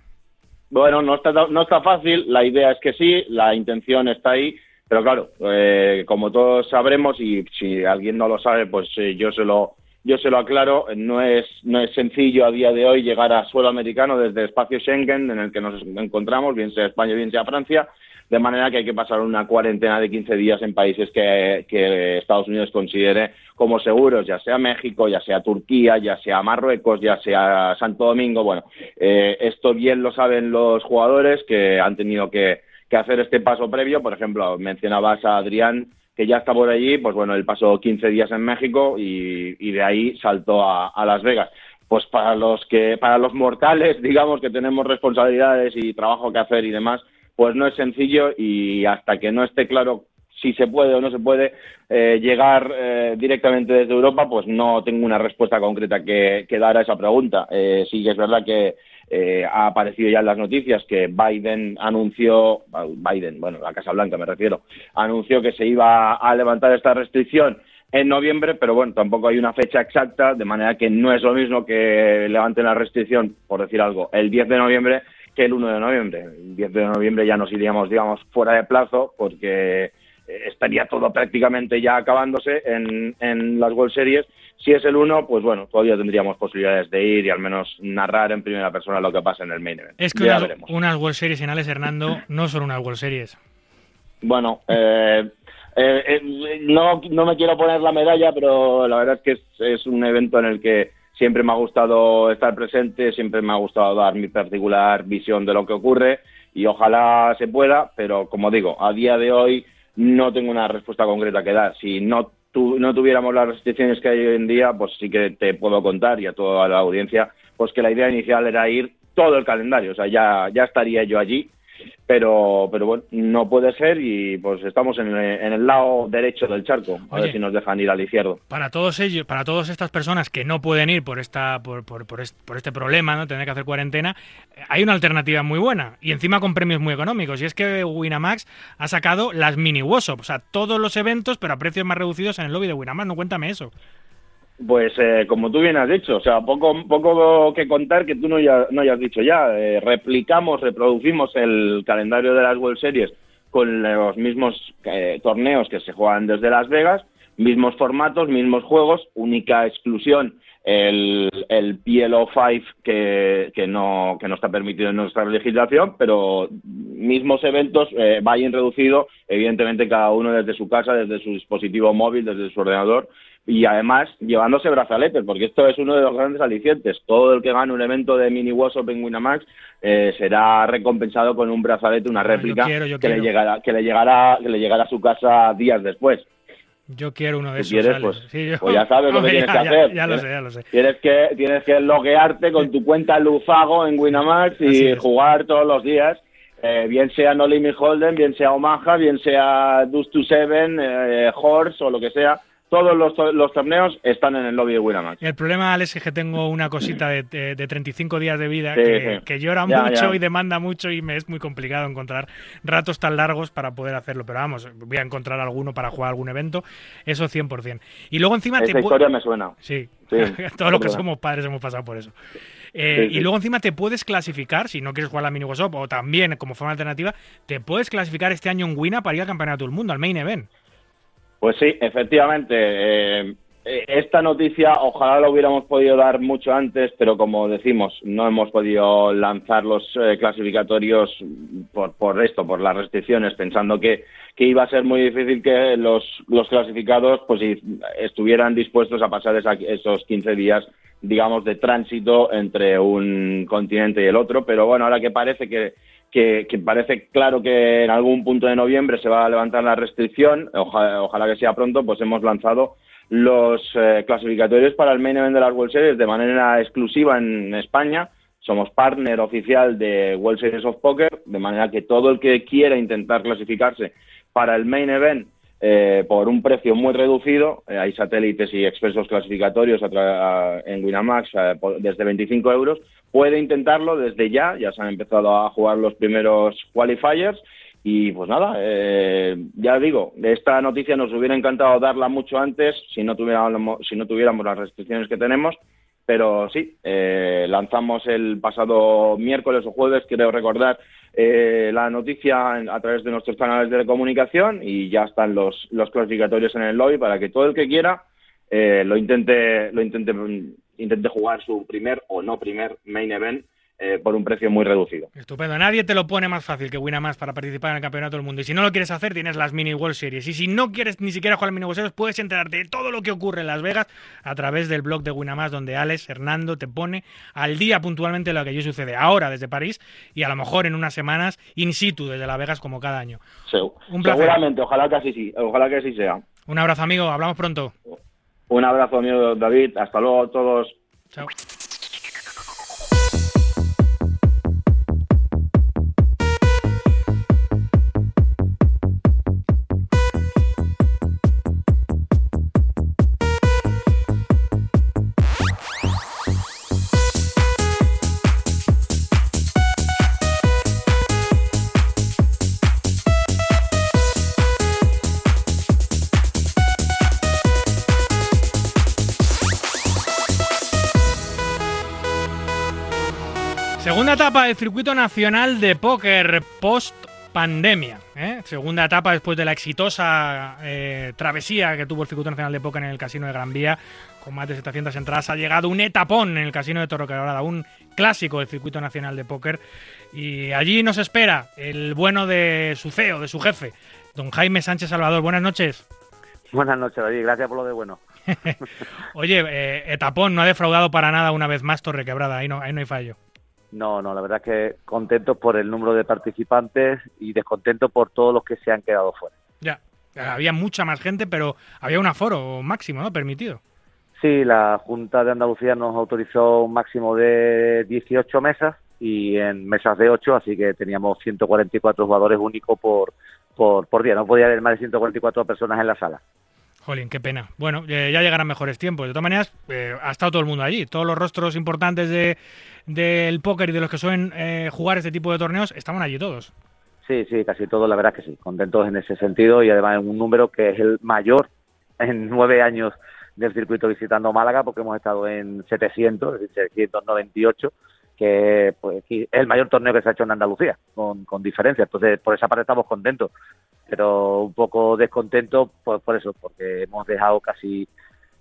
Bueno, no está, no está fácil, la idea es que sí, la intención está ahí, pero claro, eh, como todos sabremos y si alguien no lo sabe, pues eh, yo se lo yo se lo aclaro, no es no es sencillo a día de hoy llegar a suelo americano desde espacio Schengen en el que nos encontramos, bien sea España, bien sea Francia, de manera que hay que pasar una cuarentena de 15 días en países que, que Estados Unidos considere como seguros, ya sea México, ya sea Turquía, ya sea Marruecos, ya sea Santo Domingo. Bueno, eh, esto bien lo saben los jugadores que han tenido que, que hacer este paso previo. Por ejemplo, mencionabas a Adrián que ya está por allí, pues bueno, él pasó 15 días en México y, de ahí saltó a, Las Vegas pues para los que para los mortales <laughs> digamos que tenemos responsabilidades y trabajo que hacer y demás pues no es sencillo y hasta que no esté claro si se puede o no se puede eh, llegar eh, directamente desde Europa, pues no tengo una respuesta concreta que, que dar a esa pregunta. Eh, sí que es verdad que eh, ha aparecido ya en las noticias que Biden anunció, Biden, bueno, la Casa Blanca me refiero, anunció que se iba a levantar esta restricción en noviembre, pero bueno, tampoco hay una fecha exacta, de manera que no es lo mismo que levanten la restricción, por decir algo, el 10 de noviembre que el 1 de noviembre. El 10 de noviembre ya nos iríamos, digamos, fuera de plazo porque estaría todo prácticamente ya acabándose en, en las World Series. Si es el 1, pues bueno, todavía tendríamos posibilidades de ir y al menos narrar en primera persona lo que pasa en el main event. Es que ya unas, veremos. unas World Series finales, Hernando, no son unas World Series. Bueno, eh, eh, eh, no, no me quiero poner la medalla, pero la verdad es que es, es un evento en el que siempre me ha gustado estar presente, siempre me ha gustado dar mi particular visión de lo que ocurre y ojalá se pueda, pero como digo, a día de hoy no tengo una respuesta concreta que dar. Si no, tu- no tuviéramos las restricciones que hay hoy en día, pues sí que te puedo contar y a toda la audiencia, pues que la idea inicial era ir todo el calendario, o sea, ya, ya estaría yo allí, pero, pero bueno, no puede ser y pues estamos en, el- en el lado derecho del charco, a Oye. ver si nos dejan ir al izquierdo. Para todos ellos, para todas estas personas que no pueden ir por esta, por, por, por est- por este problema, ¿no? Tener que hacer cuarentena, hay una alternativa muy buena y encima con premios muy económicos. Y es que Winamax ha sacado las mini WOSOP, o sea, todos los eventos, pero a precios más reducidos en el lobby de Winamax. No cuéntame eso. Pues eh, como tú bien has dicho, o sea, poco, poco que contar que tú no, ya, no hayas dicho ya. Eh, replicamos, reproducimos el calendario de las World Series con los mismos eh, torneos que se juegan desde Las Vegas, mismos formatos, mismos juegos, única exclusión el, el PLO 5 que, que, no, que no está permitido en nuestra legislación, pero mismos eventos, eh, buy-in reducido, evidentemente cada uno desde su casa, desde su dispositivo móvil, desde su ordenador, y además llevándose brazaletes, porque esto es uno de los grandes alicientes. Todo el que gane un evento de Mini WhatsApp en Winamax eh, será recompensado con un brazalete, una Ah, yo réplica quiero, yo que, le llegará, que, le llegará, que le llegará a su casa días después. Yo quiero uno de Si esos. quieres, pues- Sí, yo- pues ya sabes lo que <laughs> tienes ya, que hacer. Ya lo sé, ya lo sé. Tienes que, tienes que loguearte con tu cuenta Lufago en Winamax y jugar todos los días. eh, bien sea No Limit Holden, bien sea Omaha, bien sea Dust to Seven, eh, Horse o lo que sea. Todos los, los torneos están en el lobby de Winamax. El problema, Alex, es que tengo una cosita de, de, de 35 días de vida Sí, que, sí. que llora Ya, mucho ya. y demanda mucho y me es muy complicado encontrar ratos tan largos para poder hacerlo. Pero vamos, voy a encontrar alguno para jugar algún evento, eso 100%. Y luego encima te Esa pu- historia me suena. Sí, Sí, <laughs> todos los que somos padres hemos pasado por eso. Eh. Y luego encima te puedes clasificar, si no quieres jugar la mini WhatsApp o también como forma alternativa, te puedes clasificar este año en Wina para ir al Campeonato del Mundo, al Main Event. Pues sí, efectivamente. eh, eh, esta noticia ojalá lo hubiéramos podido dar mucho antes, pero como decimos, no hemos podido lanzar los eh, clasificatorios por, por esto, por las restricciones, pensando que, iba a ser muy difícil que los, los clasificados pues estuvieran dispuestos a pasar esa- esos 15 días digamos de tránsito entre un continente y el otro, pero bueno, ahora que parece que que, parece claro que en algún punto de noviembre se va a levantar la restricción, oja- ojalá que sea pronto, pues hemos lanzado los eh, clasificatorios para el main event de las World Series de manera exclusiva en España. Somos partner oficial de World Series of Poker, de manera que todo el que quiera intentar clasificarse para el main event eh, por un precio muy reducido, eh, hay satélites y expresos clasificatorios a en Winamax eh, desde 25 euros, puede intentarlo desde ya, ya se han empezado a jugar los primeros qualifiers y pues nada, eh, ya digo, esta noticia nos hubiera encantado darla mucho antes si no tuviéramos, si no tuviéramos las restricciones que tenemos, pero sí, eh, lanzamos el pasado miércoles o jueves, quiero recordar, eh, la noticia a través de nuestros canales de comunicación y ya están los, los clasificatorios en el lobby para que todo el que quiera eh, lo intente lo intente intente jugar su primer o no primer main event eh, por un precio muy reducido. Estupendo. Nadie te lo pone más fácil que Winamax para participar en el Campeonato del Mundo. Y si no lo quieres hacer, tienes las Mini World Series. Y si no quieres ni siquiera jugar Mini World Series, puedes enterarte de todo lo que ocurre en Las Vegas a través del blog de Winamax, donde Alex Hernando te pone al día puntualmente lo que allí sucede ahora desde París y a lo mejor en unas semanas in situ desde Las Vegas como cada año. Un placer. Seguramente, ojalá que así, sí, ojalá que así sea. Un abrazo, amigo. Hablamos pronto. Un abrazo, amigo David. Hasta luego a todos. Chao. Etapa del circuito nacional de póker post pandemia. ¿eh? Segunda etapa después de la exitosa eh, travesía que tuvo el circuito nacional de póker en el casino de Gran Vía, con más de 700 entradas, ha llegado un etapón en el casino de Torrequebrada, un clásico del circuito nacional de póker. Y allí nos espera el bueno de su CEO, de su jefe, don Jaime Sánchez Salvador. Buenas noches. Buenas noches, David. Gracias por lo de bueno. <laughs> Oye, eh, etapón no ha defraudado para nada una vez más Torrequebrada, ahí no, ahí no hay fallo. No, no, la verdad es que contentos por el número de participantes y descontentos por todos los que se han quedado fuera. Ya, había mucha más gente, pero había un aforo máximo, ¿no? Permitido. Sí, la Junta de Andalucía nos autorizó un máximo de 18 mesas y en mesas de 8, así que teníamos 144 jugadores únicos por, por, por día. No podía haber más de 144 personas en la sala. Jolín, qué pena. Bueno, eh, ya llegarán mejores tiempos. De todas maneras, eh, ha estado todo el mundo allí. Todos los rostros importantes de, del póker y de los que suelen eh, jugar este tipo de torneos estaban allí todos. Sí, sí, casi todos, la verdad que sí. Contentos en ese sentido y además en un número que es el mayor en nueve años del circuito visitando Málaga, porque hemos estado en 700, es decir, 798, que pues, es el mayor torneo que se ha hecho en Andalucía, con, con diferencia. Entonces, por esa parte estamos contentos pero un poco descontento por, por eso, porque hemos dejado casi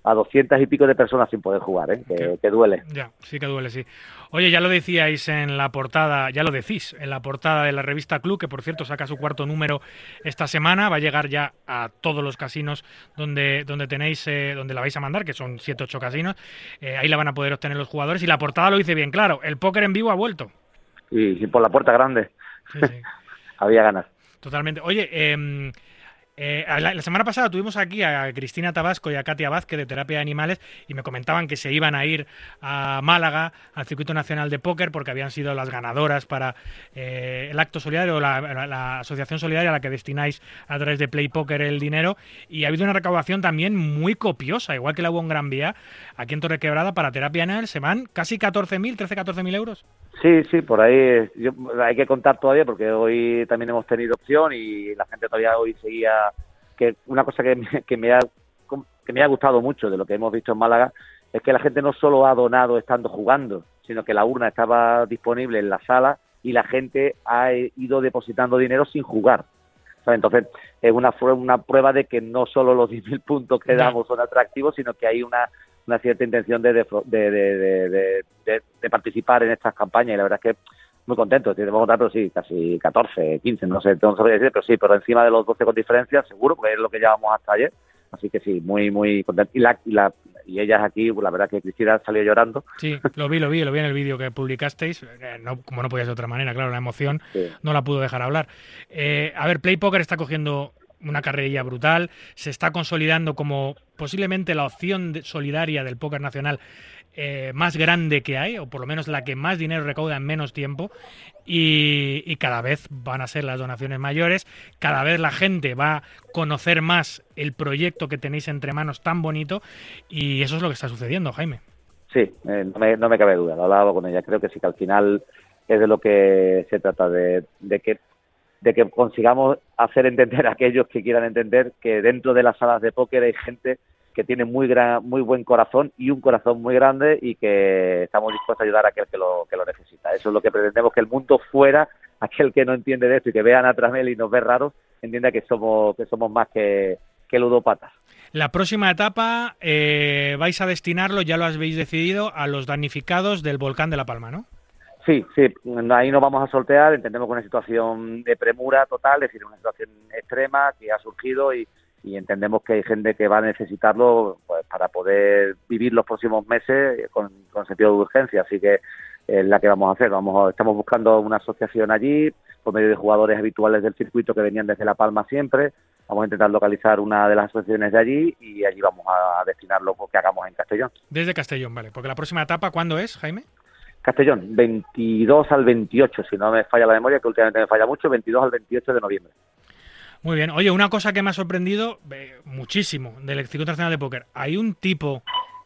a doscientas y pico de personas sin poder jugar, ¿eh? que, duele. Ya, sí que duele, sí. Oye, ya lo decíais en la portada, ya lo decís, en la portada de la revista Club, que por cierto saca su cuarto número esta semana, va a llegar ya a todos los casinos donde, donde tenéis, eh, donde la vais a mandar, que son siete, ocho casinos, eh, ahí la van a poder obtener los jugadores, y la portada lo dice bien claro, el póker en vivo ha vuelto. Y, y por la puerta grande. Sí, sí. <laughs> Había ganas. Totalmente. Oye, eh, eh, la, semana pasada tuvimos aquí a Cristina Tabasco y a Katia Vázquez de Terapia de Animales y me comentaban que se iban a ir a Málaga, al Circuito Nacional de Póker, porque habían sido las ganadoras para eh, el acto solidario, la, la, asociación solidaria a la que destináis a través de Play Poker el dinero. Y ha habido una recaudación también muy copiosa, igual que la hubo en Gran Vía, aquí en Torre Quebrada, para Terapia de Animales, se van casi 14.000, 13-14.000 euros. Sí, sí, por ahí hay que contar todavía porque hoy también hemos tenido opción y la gente todavía hoy seguía que una cosa que, que me ha que me ha gustado mucho de lo que hemos visto en Málaga es que la gente no solo ha donado estando jugando, sino que la urna estaba disponible en la sala y la gente ha ido depositando dinero sin jugar. Entonces, es una, una prueba de que no solo los <laughs> 10.000 puntos que damos son atractivos, sino que hay una una cierta intención de, de, de, de, participar en estas campañas y la verdad es que muy contento. Tenemos pero sí, casi 14, 15, no sé, no sabría decir, pero sí, pero encima de los 12 con diferencia, seguro, porque es lo que llevamos hasta ayer. Así que sí, muy, muy contento. Y, la, y, la, y ellas aquí, pues la verdad que Cristina salió llorando. Sí, lo vi, lo vi, lo vi en el vídeo que publicasteis. Eh, no, como no podía ser de otra manera, claro, la emoción sí. no la pudo dejar hablar. Eh, a ver, Play Poker está cogiendo una carrerilla brutal, se está consolidando como posiblemente la opción solidaria del póker nacional eh, más grande que hay, o por lo menos la que más dinero recauda en menos tiempo, y, cada vez van a ser las donaciones mayores, cada vez la gente va a conocer más el proyecto que tenéis entre manos tan bonito, y eso es lo que está sucediendo, Jaime. Sí, eh, no, me, no me cabe duda, lo hablaba con ella, creo que sí que al final es de lo que se trata, de, de que de que consigamos hacer entender a aquellos que quieran entender que dentro de las salas de póker hay gente que tiene muy gran, muy buen corazón y un corazón muy grande y que estamos dispuestos a ayudar a aquel que lo, que lo necesita. Eso es lo que pretendemos, que el mundo fuera, aquel que no entiende de esto y que vean a Tramel y nos ve raros, entienda que somos, que somos más que, que ludopatas. La próxima etapa eh, vais a destinarlo, ya lo habéis decidido, a los damnificados del volcán de La Palma, ¿no? Sí, sí, ahí nos vamos a sortear, entendemos que una situación de premura total, es decir, una situación extrema que ha surgido y, entendemos que hay gente que va a necesitarlo pues, para poder vivir los próximos meses con, sentido de urgencia, así que es la que vamos a hacer. Vamos, estamos buscando una asociación allí por medio de jugadores habituales del circuito que venían desde La Palma siempre. Vamos a intentar localizar una de las asociaciones de allí y allí vamos a destinar lo que hagamos en Castellón. Desde Castellón, vale. Porque la próxima etapa, ¿cuándo es, Jaime? Castellón, 22 al 28, si no me falla la memoria, que últimamente me falla mucho, 22 al 28 de noviembre. Muy bien. Oye, una cosa que me ha sorprendido eh, muchísimo del Circuito Nacional de Póker. Hay un tipo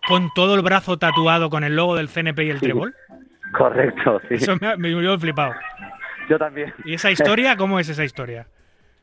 con todo el brazo tatuado con el logo del CNP y el Sí. trébol. <laughs> Correcto, sí. Eso me me, flipado. Yo también. ¿Y esa historia? <laughs> ¿Cómo es esa historia?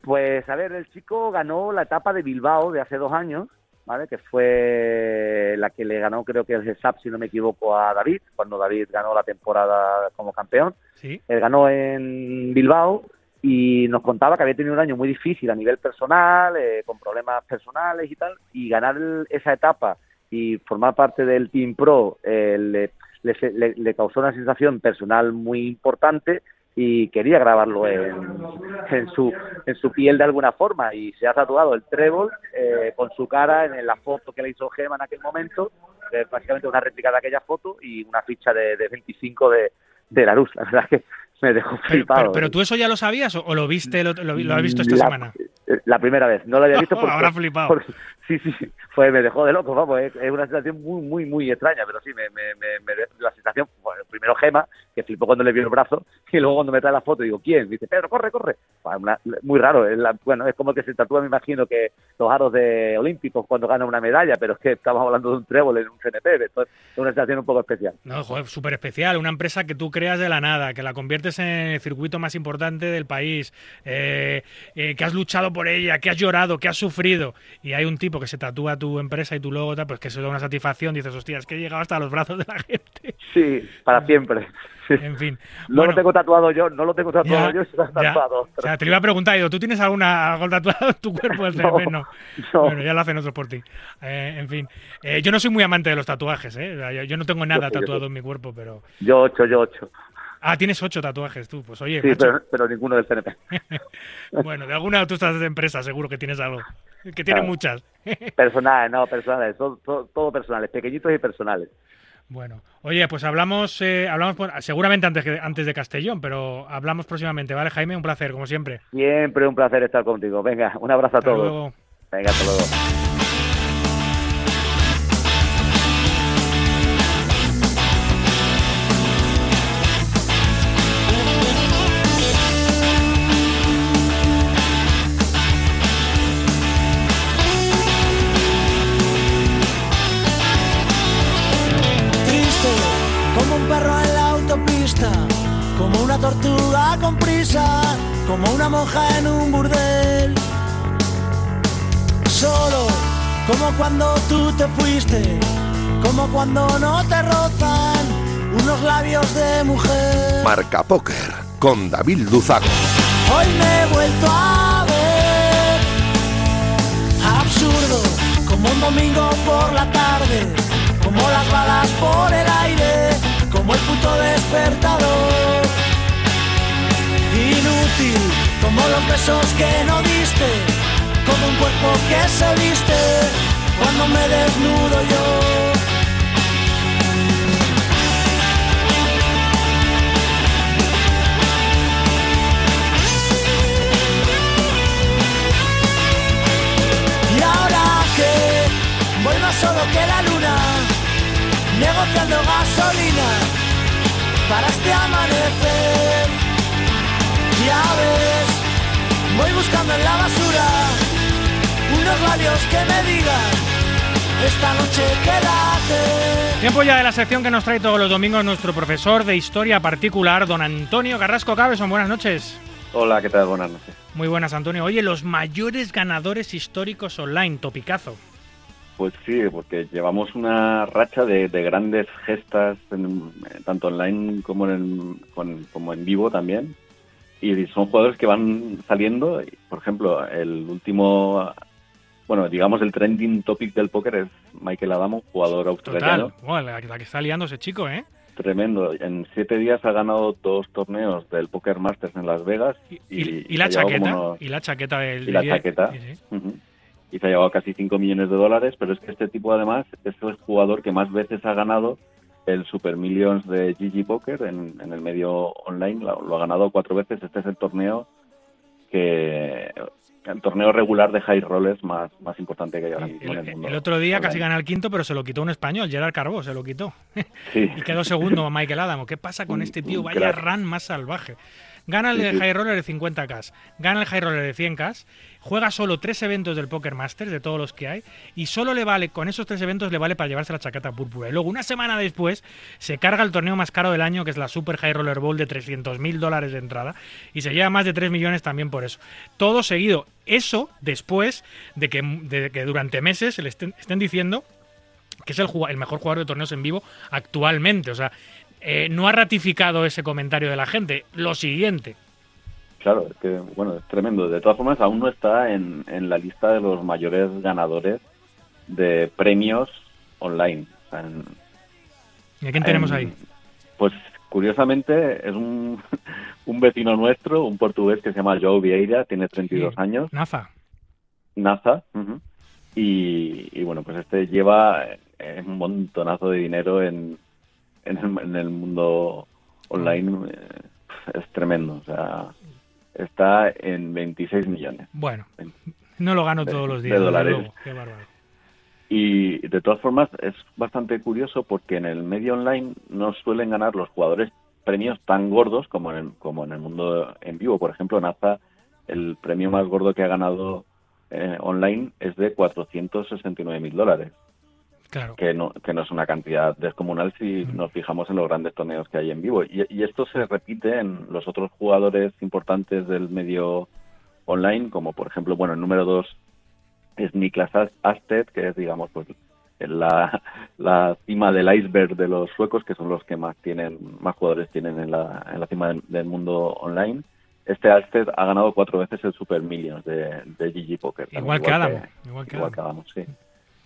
Pues a ver, el chico ganó la etapa de Bilbao de hace dos años, ¿vale? Que fue la que le ganó, creo que el SAP, si no me equivoco, a David, cuando David ganó la temporada como campeón. Sí. Él ganó en Bilbao y nos contaba que había tenido un año muy difícil a nivel personal, eh, con problemas personales y tal, y ganar el- esa etapa y formar parte del Team Pro eh, le, le- le- le causó una sensación personal muy importante y quería grabarlo en, su en su piel de alguna forma y se ha tatuado el trébol eh, con su cara en la foto que le hizo Gema en aquel momento, básicamente una réplica de aquella foto y una ficha de, de 25 de, de la luz. La verdad que me dejó flipado. pero- pero tú eso ya lo sabías o, lo viste, lo, lo- lo has visto esta La- semana? La primera vez, no lo había visto <laughs> porque, Habrá flipado. porque- sí, sí, sí, fue, me dejó de loco, vamos, es, es una sensación muy, muy, muy extraña, pero sí, me, me, me, la sensación, bueno, primero Gema, que flipó cuando le vio el brazo, y luego cuando me trae la foto digo, ¿quién? Dice, Pedro, corre, corre. Una- muy raro, es la- bueno, es como que se tatúa, me imagino, que los aros de olímpicos cuando gana una medalla, pero es que estamos hablando de un trébol en un CNP, esto es una sensación un poco especial. No, joder, súper especial. Una empresa que tú creas de la nada, que la conviertes en el circuito más importante del país, eh, eh, que has luchado por ella, que has llorado, que has sufrido. Y hay un tipo que se tatúa tu empresa y tu logo, pues que eso da una satisfacción. Dices, hostia, es que he llegado hasta los brazos de la gente. Sí, para siempre. Sí. En fin. No Bueno, lo tengo tatuado yo, no lo tengo tatuado ya, yo, ya. tatuado. O sea, te lo iba a preguntar, ¿tú tienes alguna, algo tatuado en tu cuerpo del? <laughs> No. no. Bueno, ya lo hacen otros por ti. Eh, en fin. Eh, yo no soy muy amante de los tatuajes, ¿eh? O sea, yo, yo no tengo nada yo tatuado en mi cuerpo, pero... Yo ocho, yo ocho. Ah, tienes ocho tatuajes tú. Pues oye, Sí, pero, pero ninguno del CNP. <laughs> Bueno, de alguna de tus empresas seguro que tienes algo. Que tiene Claro. muchas. <laughs> Personales, no, personales, todo, todo, todo personales, pequeñitos y personales. Bueno, oye, pues hablamos, eh, hablamos por- seguramente antes, que- antes de Castellón, pero hablamos próximamente, ¿vale, Jaime? Un placer, como siempre. Siempre un placer estar contigo. Venga, un abrazo a todos. luego. Venga, hasta luego. Como una monja en un burdel. Solo, como cuando tú te fuiste, como cuando no te rozan unos labios de mujer. Marca Póker con David Luzago. Hoy me he vuelto a ver absurdo, como un domingo por la tarde, como las balas por el aire, como el puto despertador. Como los besos que no diste, como un cuerpo que se viste cuando me desnudo yo. Y ahora que voy más solo que la luna, negociando gasolina para este amanecer. Ya ves, voy buscando en la basura unos labios que me digan, esta noche quédate. Tiempo ya de la sección que nos trae todos los domingos nuestro profesor de historia particular, don Antonio Carrasco Cabeson. Buenas noches. Hola, ¿qué tal? Buenas noches. Muy buenas, Antonio. Oye, los mayores ganadores históricos online, topicazo. Pues sí, porque llevamos una racha de, de grandes gestas, en- tanto online como en, con- como en vivo también. Y son jugadores que van saliendo. Por ejemplo, el último, bueno, digamos el trending topic del póker es Michael Adamo, jugador australiano. Total. La, la que está liando ese chico, ¿eh? Tremendo. En siete días ha ganado dos torneos del Poker Masters en Las Vegas. Y, Y, la chaqueta, unos- y la chaqueta del y la chaqueta. sí, sí. Y se ha llevado casi 5 millones de dólares, pero es que este tipo además es el jugador que más veces ha ganado el Super Millions de GG Poker en, en el medio online. Lo, lo ha ganado cuatro veces. Este es el torneo que el torneo regular de high rollers más, más importante que hay ahora mismo El, en el mundo. el otro día casi gana el quinto, pero se lo quitó un español, Gerard Carbó, se lo quitó. Sí. <laughs> Y quedó segundo Michael Adamo. ¿Qué pasa con Un- este tío? Vaya crack. run más salvaje. Gana el Sí, de sí. High Roller de 50k, gana el High Roller de 100k, juega solo tres eventos del Poker Masters, de todos los que hay, y solo le vale, con esos tres eventos le vale para llevarse la chaqueta púrpura. Y luego, una semana después, se carga el torneo más caro del año, que es la Super High Roller Bowl de 300 mil dólares de entrada, y se lleva más de 3 millones también por eso. Todo seguido. Eso después de que, de que durante meses le estén, estén diciendo que es el, el mejor jugador de torneos en vivo actualmente. O sea, eh, no ha ratificado ese comentario de la gente. Lo siguiente. Claro, es que, bueno, es tremendo. De todas formas, aún no está en, en la lista de los mayores ganadores de premios online. O sea, en- ¿Y a quién tenemos en- ahí? Pues curiosamente es un, <laughs> un vecino nuestro, un portugués que se llama Joe Vieira, tiene 32 Sí. años, Nafa. NASA, ujú, y, y bueno, pues este lleva eh, un montonazo de dinero en, en, el, en el mundo online, eh, es tremendo, o sea, está en 26 millones. Bueno, no lo gano De- todos los de días. desde dólares. luego. Qué bárbaro. Y de todas formas es bastante curioso porque en el medio online no suelen ganar los jugadores premios tan gordos como en el, como en el mundo en vivo. Por ejemplo, Naza, el premio más gordo que ha ganado eh, online es de 469 mil dólares, Claro. que no, que no es una cantidad descomunal si nos fijamos en los grandes torneos que hay en vivo. Y, y esto se repite en los otros jugadores importantes del medio online, como por ejemplo, bueno, el número dos es Niklas As- Asted, que es, digamos, pues la, la cima del iceberg de los suecos, que son los que más tienen, más jugadores tienen en la, en la cima del, del mundo online. Este Asted ha ganado cuatro veces el Super Millions de, de GG Poker. Igual que Adamo. Igual que igual Adamo. que Adamo, sí.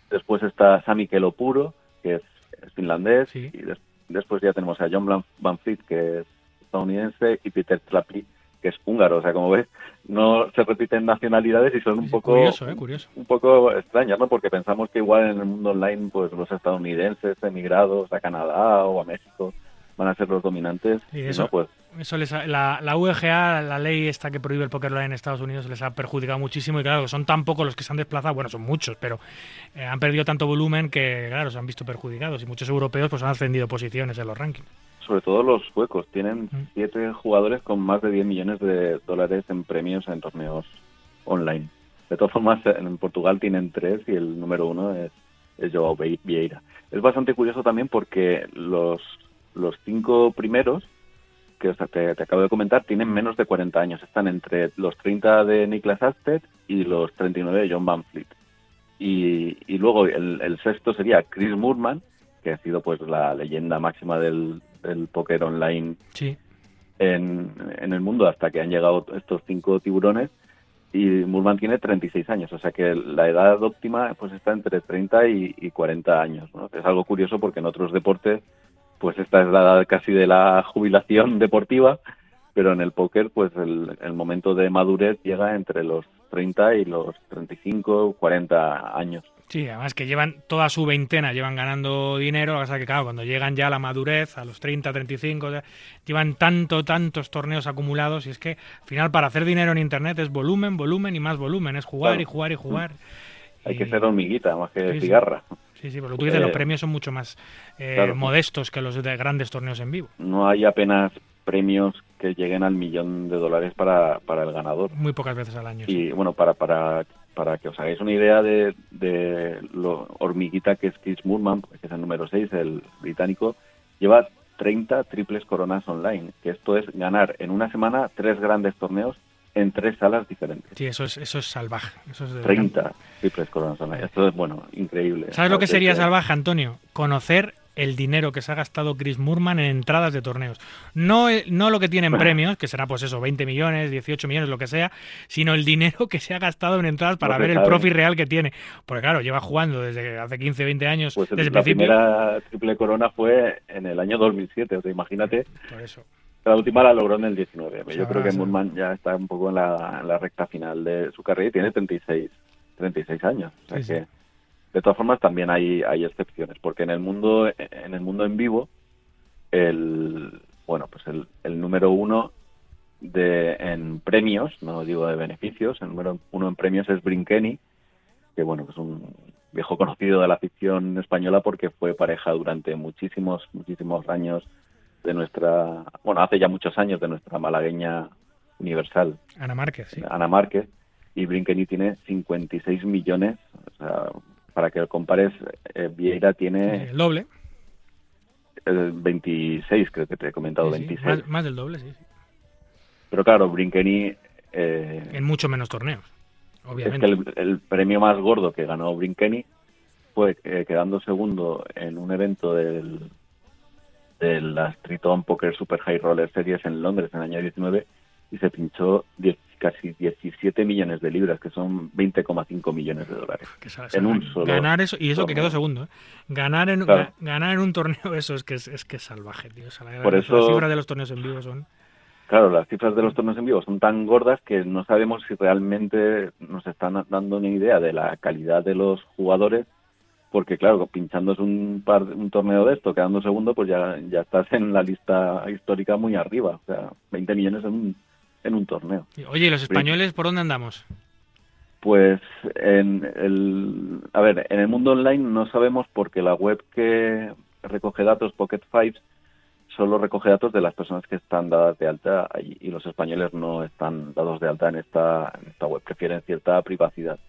Después está Sami Kelopuro, que es, es finlandés, Sí. y des- después ya tenemos a John Van Fleet, que es estadounidense, y Peter Tlapli, que es húngaro. O sea, como ves, no se repiten nacionalidades y son un poco curioso, eh, curioso. un poco extrañas, ¿no? Porque pensamos que igual en el mundo online, pues los estadounidenses emigrados a Canadá o a México van a ser los dominantes. Y eso- no, pues Eso les ha- la, la UEGA, la ley esta que prohíbe el poker online en Estados Unidos, les ha perjudicado muchísimo. Y claro, son tan pocos los que se han desplazado, bueno, son muchos, pero eh, han perdido tanto volumen que, claro, se han visto perjudicados. Y muchos europeos pues han ascendido posiciones en los rankings. sobre todo los suecos tienen Mm. siete jugadores con más de 10 millones de dólares en premios en torneos online. De todas formas, en Portugal tienen tres y el número uno es, es Joao Vie- Vieira. Es bastante curioso también porque los, los cinco primeros que te, te acabo de comentar tienen menos de 40 años. Están entre los 30 de Niklas Asted y los 39 de John Van Fleet. Y, y luego el, el sexto sería Chris Moorman, que ha sido pues la leyenda máxima del, del póker online Sí. en, en el mundo hasta que han llegado estos cinco tiburones y Murman tiene 36 años, o sea que la edad óptima pues está entre 30 y, y 40 años. ¿no? Es algo curioso porque en otros deportes pues esta es la edad casi de la jubilación deportiva, pero en el póker pues el, el momento de madurez llega entre los 30 y los 35, 40 años. Sí, además que llevan toda su veintena, llevan ganando dinero, pasa es que claro, cuando llegan ya a la madurez, a los 30, 35, ya, llevan tanto, tantos torneos acumulados y es que al final para hacer dinero en Internet es volumen, volumen y más volumen, es jugar Claro. y jugar y jugar. Hay Y- que ser hormiguita más que Sí, sí. Sí, sí, pero tú dices, Eh, los premios son mucho más eh, claro. modestos que los de grandes torneos en vivo. No hay apenas premios que lleguen al millón de dólares para, para el ganador. Muy pocas veces al año. sí. Y bueno, para, para, para que os hagáis una idea de, de lo hormiguita que es Chris Moorman, que es el número 6, el británico, lleva 30 triples coronas online, que esto es ganar en una semana tres grandes torneos en tres salas diferentes. Sí, eso es, eso es salvaje. Eso es de- 30 triples coronas online. Esto es, bueno, increíble. ¿Sabes lo que sería salvaje, Antonio? Conocer el dinero que se ha gastado Chris Moorman en entradas de torneos. No, eh, no lo que tiene en premios, que será pues eso, 20 millones, 18 millones, lo que sea, sino el dinero que se ha gastado en entradas para No ver el sabe. profit real que tiene. Porque claro, lleva jugando desde hace 15, 20 años, Pues desde el la principio. primera triple corona fue en el año 2007, o sea, imagínate, Por eso. La última la logró en el 19. sea, Yo creo que sí. Moorman ya está un poco en la, en la recta final de su carrera y tiene 36, 36 años. O sea Sí, sí. que, de todas formas, también hay, hay excepciones, porque en el mundo en el mundo en vivo, el bueno, pues el, el número uno de en premios, no digo de beneficios, el número uno en premios es Brinkeni, que bueno, es un viejo conocido de la ficción española porque fue pareja durante muchísimos, muchísimos años de nuestra, bueno, hace ya muchos años de nuestra malagueña universal, Ana Márquez, sí. Ana Márquez, y Brinkeni tiene 56 millones, o sea, para que lo compares, eh, Vieira tiene El doble. eh, 26, creo que te he comentado, Sí, sí, 26. Más, más del doble, sí. sí. Pero claro, Brinkeni eh, En mucho menos torneos, es que obviamente. el, el premio más gordo que ganó Brinkeni fue eh, quedando segundo en un evento del de las Triton Poker Super High Roller Series en Londres en el año 19 y se pinchó 10 casi 17 millones de libras, que son 20,5 millones de dólares. Que en un solo ganar eso y eso que quedó segundo ¿eh? ganar en Claro. ga- ganar en un torneo eso es que es, es que es salvaje tío O sea, la- Por las eso- cifras de los torneos en vivo son Claro, las cifras de los torneos en vivo son tan gordas que no sabemos si realmente nos están dando una idea de la calidad de los jugadores, porque claro, pinchándose un par, un torneo de esto, quedando segundo, pues ya, ya estás en la lista histórica muy arriba, o sea, 20 millones en un, en un torneo. oye ¿y los españoles por dónde andamos Pues en el, a ver, en el mundo online no sabemos porque la web que recoge datos, Pocket Fives, solo recoge datos de las personas que están dadas de alta allí y los españoles no están dados de alta en esta, en esta web, prefieren cierta privacidad.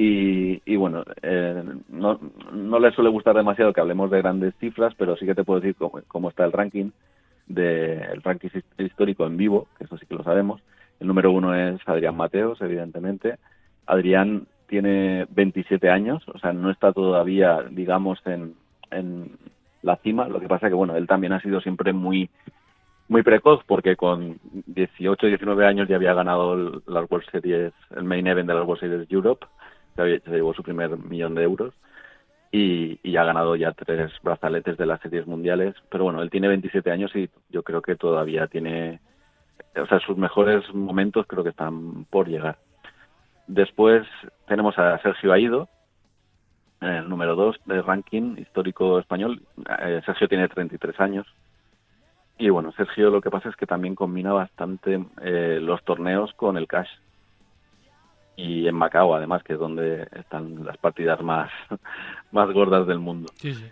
Y, y bueno, eh, no, no les suele gustar demasiado que hablemos de grandes cifras, pero sí que te puedo decir cómo, cómo está el ranking, de, el ranking his- histórico en vivo, que eso sí que lo sabemos. El número uno es Adrián Mateos, evidentemente. Adrián tiene 27 años, o sea, no está todavía, digamos, en, en la cima. Lo que pasa que, bueno, él también ha sido siempre muy muy precoz porque con 18, 19 años ya había ganado las World Series, el main event de las World Series Europe, se, llevó su primer millón de euros y, y ha ganado ya tres brazaletes de las series mundiales. Pero bueno, él tiene 27 años y yo creo que todavía tiene, o sea, sus mejores momentos creo que están por llegar. Después tenemos a Sergio Aido, el número 2 del ranking histórico español. Eh, Sergio tiene 33 años. Y bueno, Sergio lo que pasa es que también combina bastante eh, los torneos con el cash. Y en Macao, además, que es donde están las partidas más, <laughs> más gordas del mundo. sí sí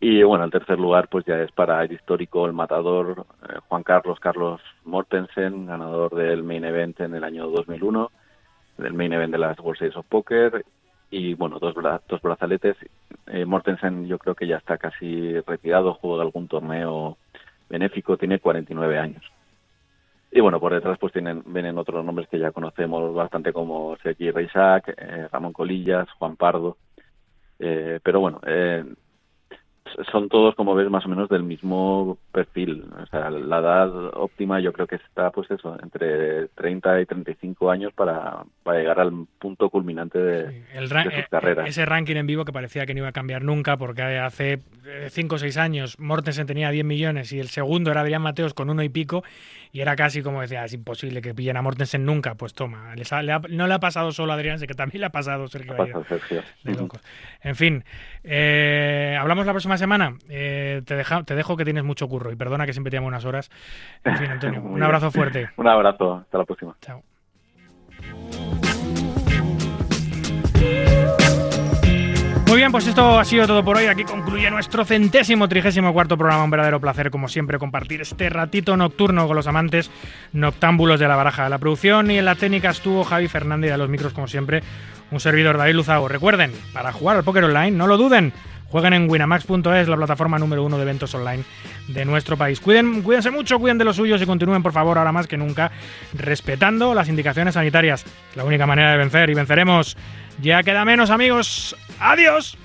Y bueno, el tercer lugar pues ya es para el histórico, el matador eh, Juan Carlos Carlos Mortensen, ganador del main event en el año 2001, del main event de las World Series of Poker y bueno, dos, bra- dos brazaletes. Eh, Mortensen yo creo que ya está casi retirado, juega algún torneo benéfico, tiene 49 años. Y bueno, por detrás pues tienen, vienen otros nombres que ya conocemos bastante como Sergi Reisac, eh, Ramón Colillas, Juan Pardo. Eh, pero bueno, eh, son todos, como ves, más o menos del mismo perfil. O sea, la edad óptima yo creo que está, pues eso, entre 30 y 35 años para, para llegar al punto culminante de, Sí, el de sus eh, carreras. ese ranking en vivo que parecía que no iba a cambiar nunca porque hace 5 o 6 años Mortensen tenía 10 millones y el segundo era Adrián Mateos con uno y pico y era casi como decía, es imposible que pillen a Mortensen nunca, pues toma, les ha- le ha- no le ha pasado solo a Adrián, sé que también le ha pasado Sergio Ha Aido. pasado Sergio. De locos. En fin, eh, hablamos la próxima semana. Eh, te, deja- te dejo que tienes mucho curro y perdona que siempre te llamo unas horas. En fin, Antonio, <laughs> un abrazo fuerte. <laughs> Un abrazo, hasta la próxima. Chao. Muy bien, pues esto ha sido todo por hoy. Aquí concluye nuestro centésimo trigésimo cuarto programa. Un verdadero placer, como siempre, compartir este ratito nocturno con los amantes noctámbulos de la baraja la producción. Y en la técnica estuvo Javi Fernández y a los micros, como siempre, un servidor David Luzago. Recuerden, para jugar al póker online, no lo duden. Jueguen en winamax.es, la plataforma número uno de eventos online de nuestro país. Cuiden, cuídense mucho, cuiden de los suyos y continúen, por favor, ahora más que nunca, respetando las indicaciones sanitarias. Es la única manera de vencer y venceremos. Ya queda menos, amigos. Adiós.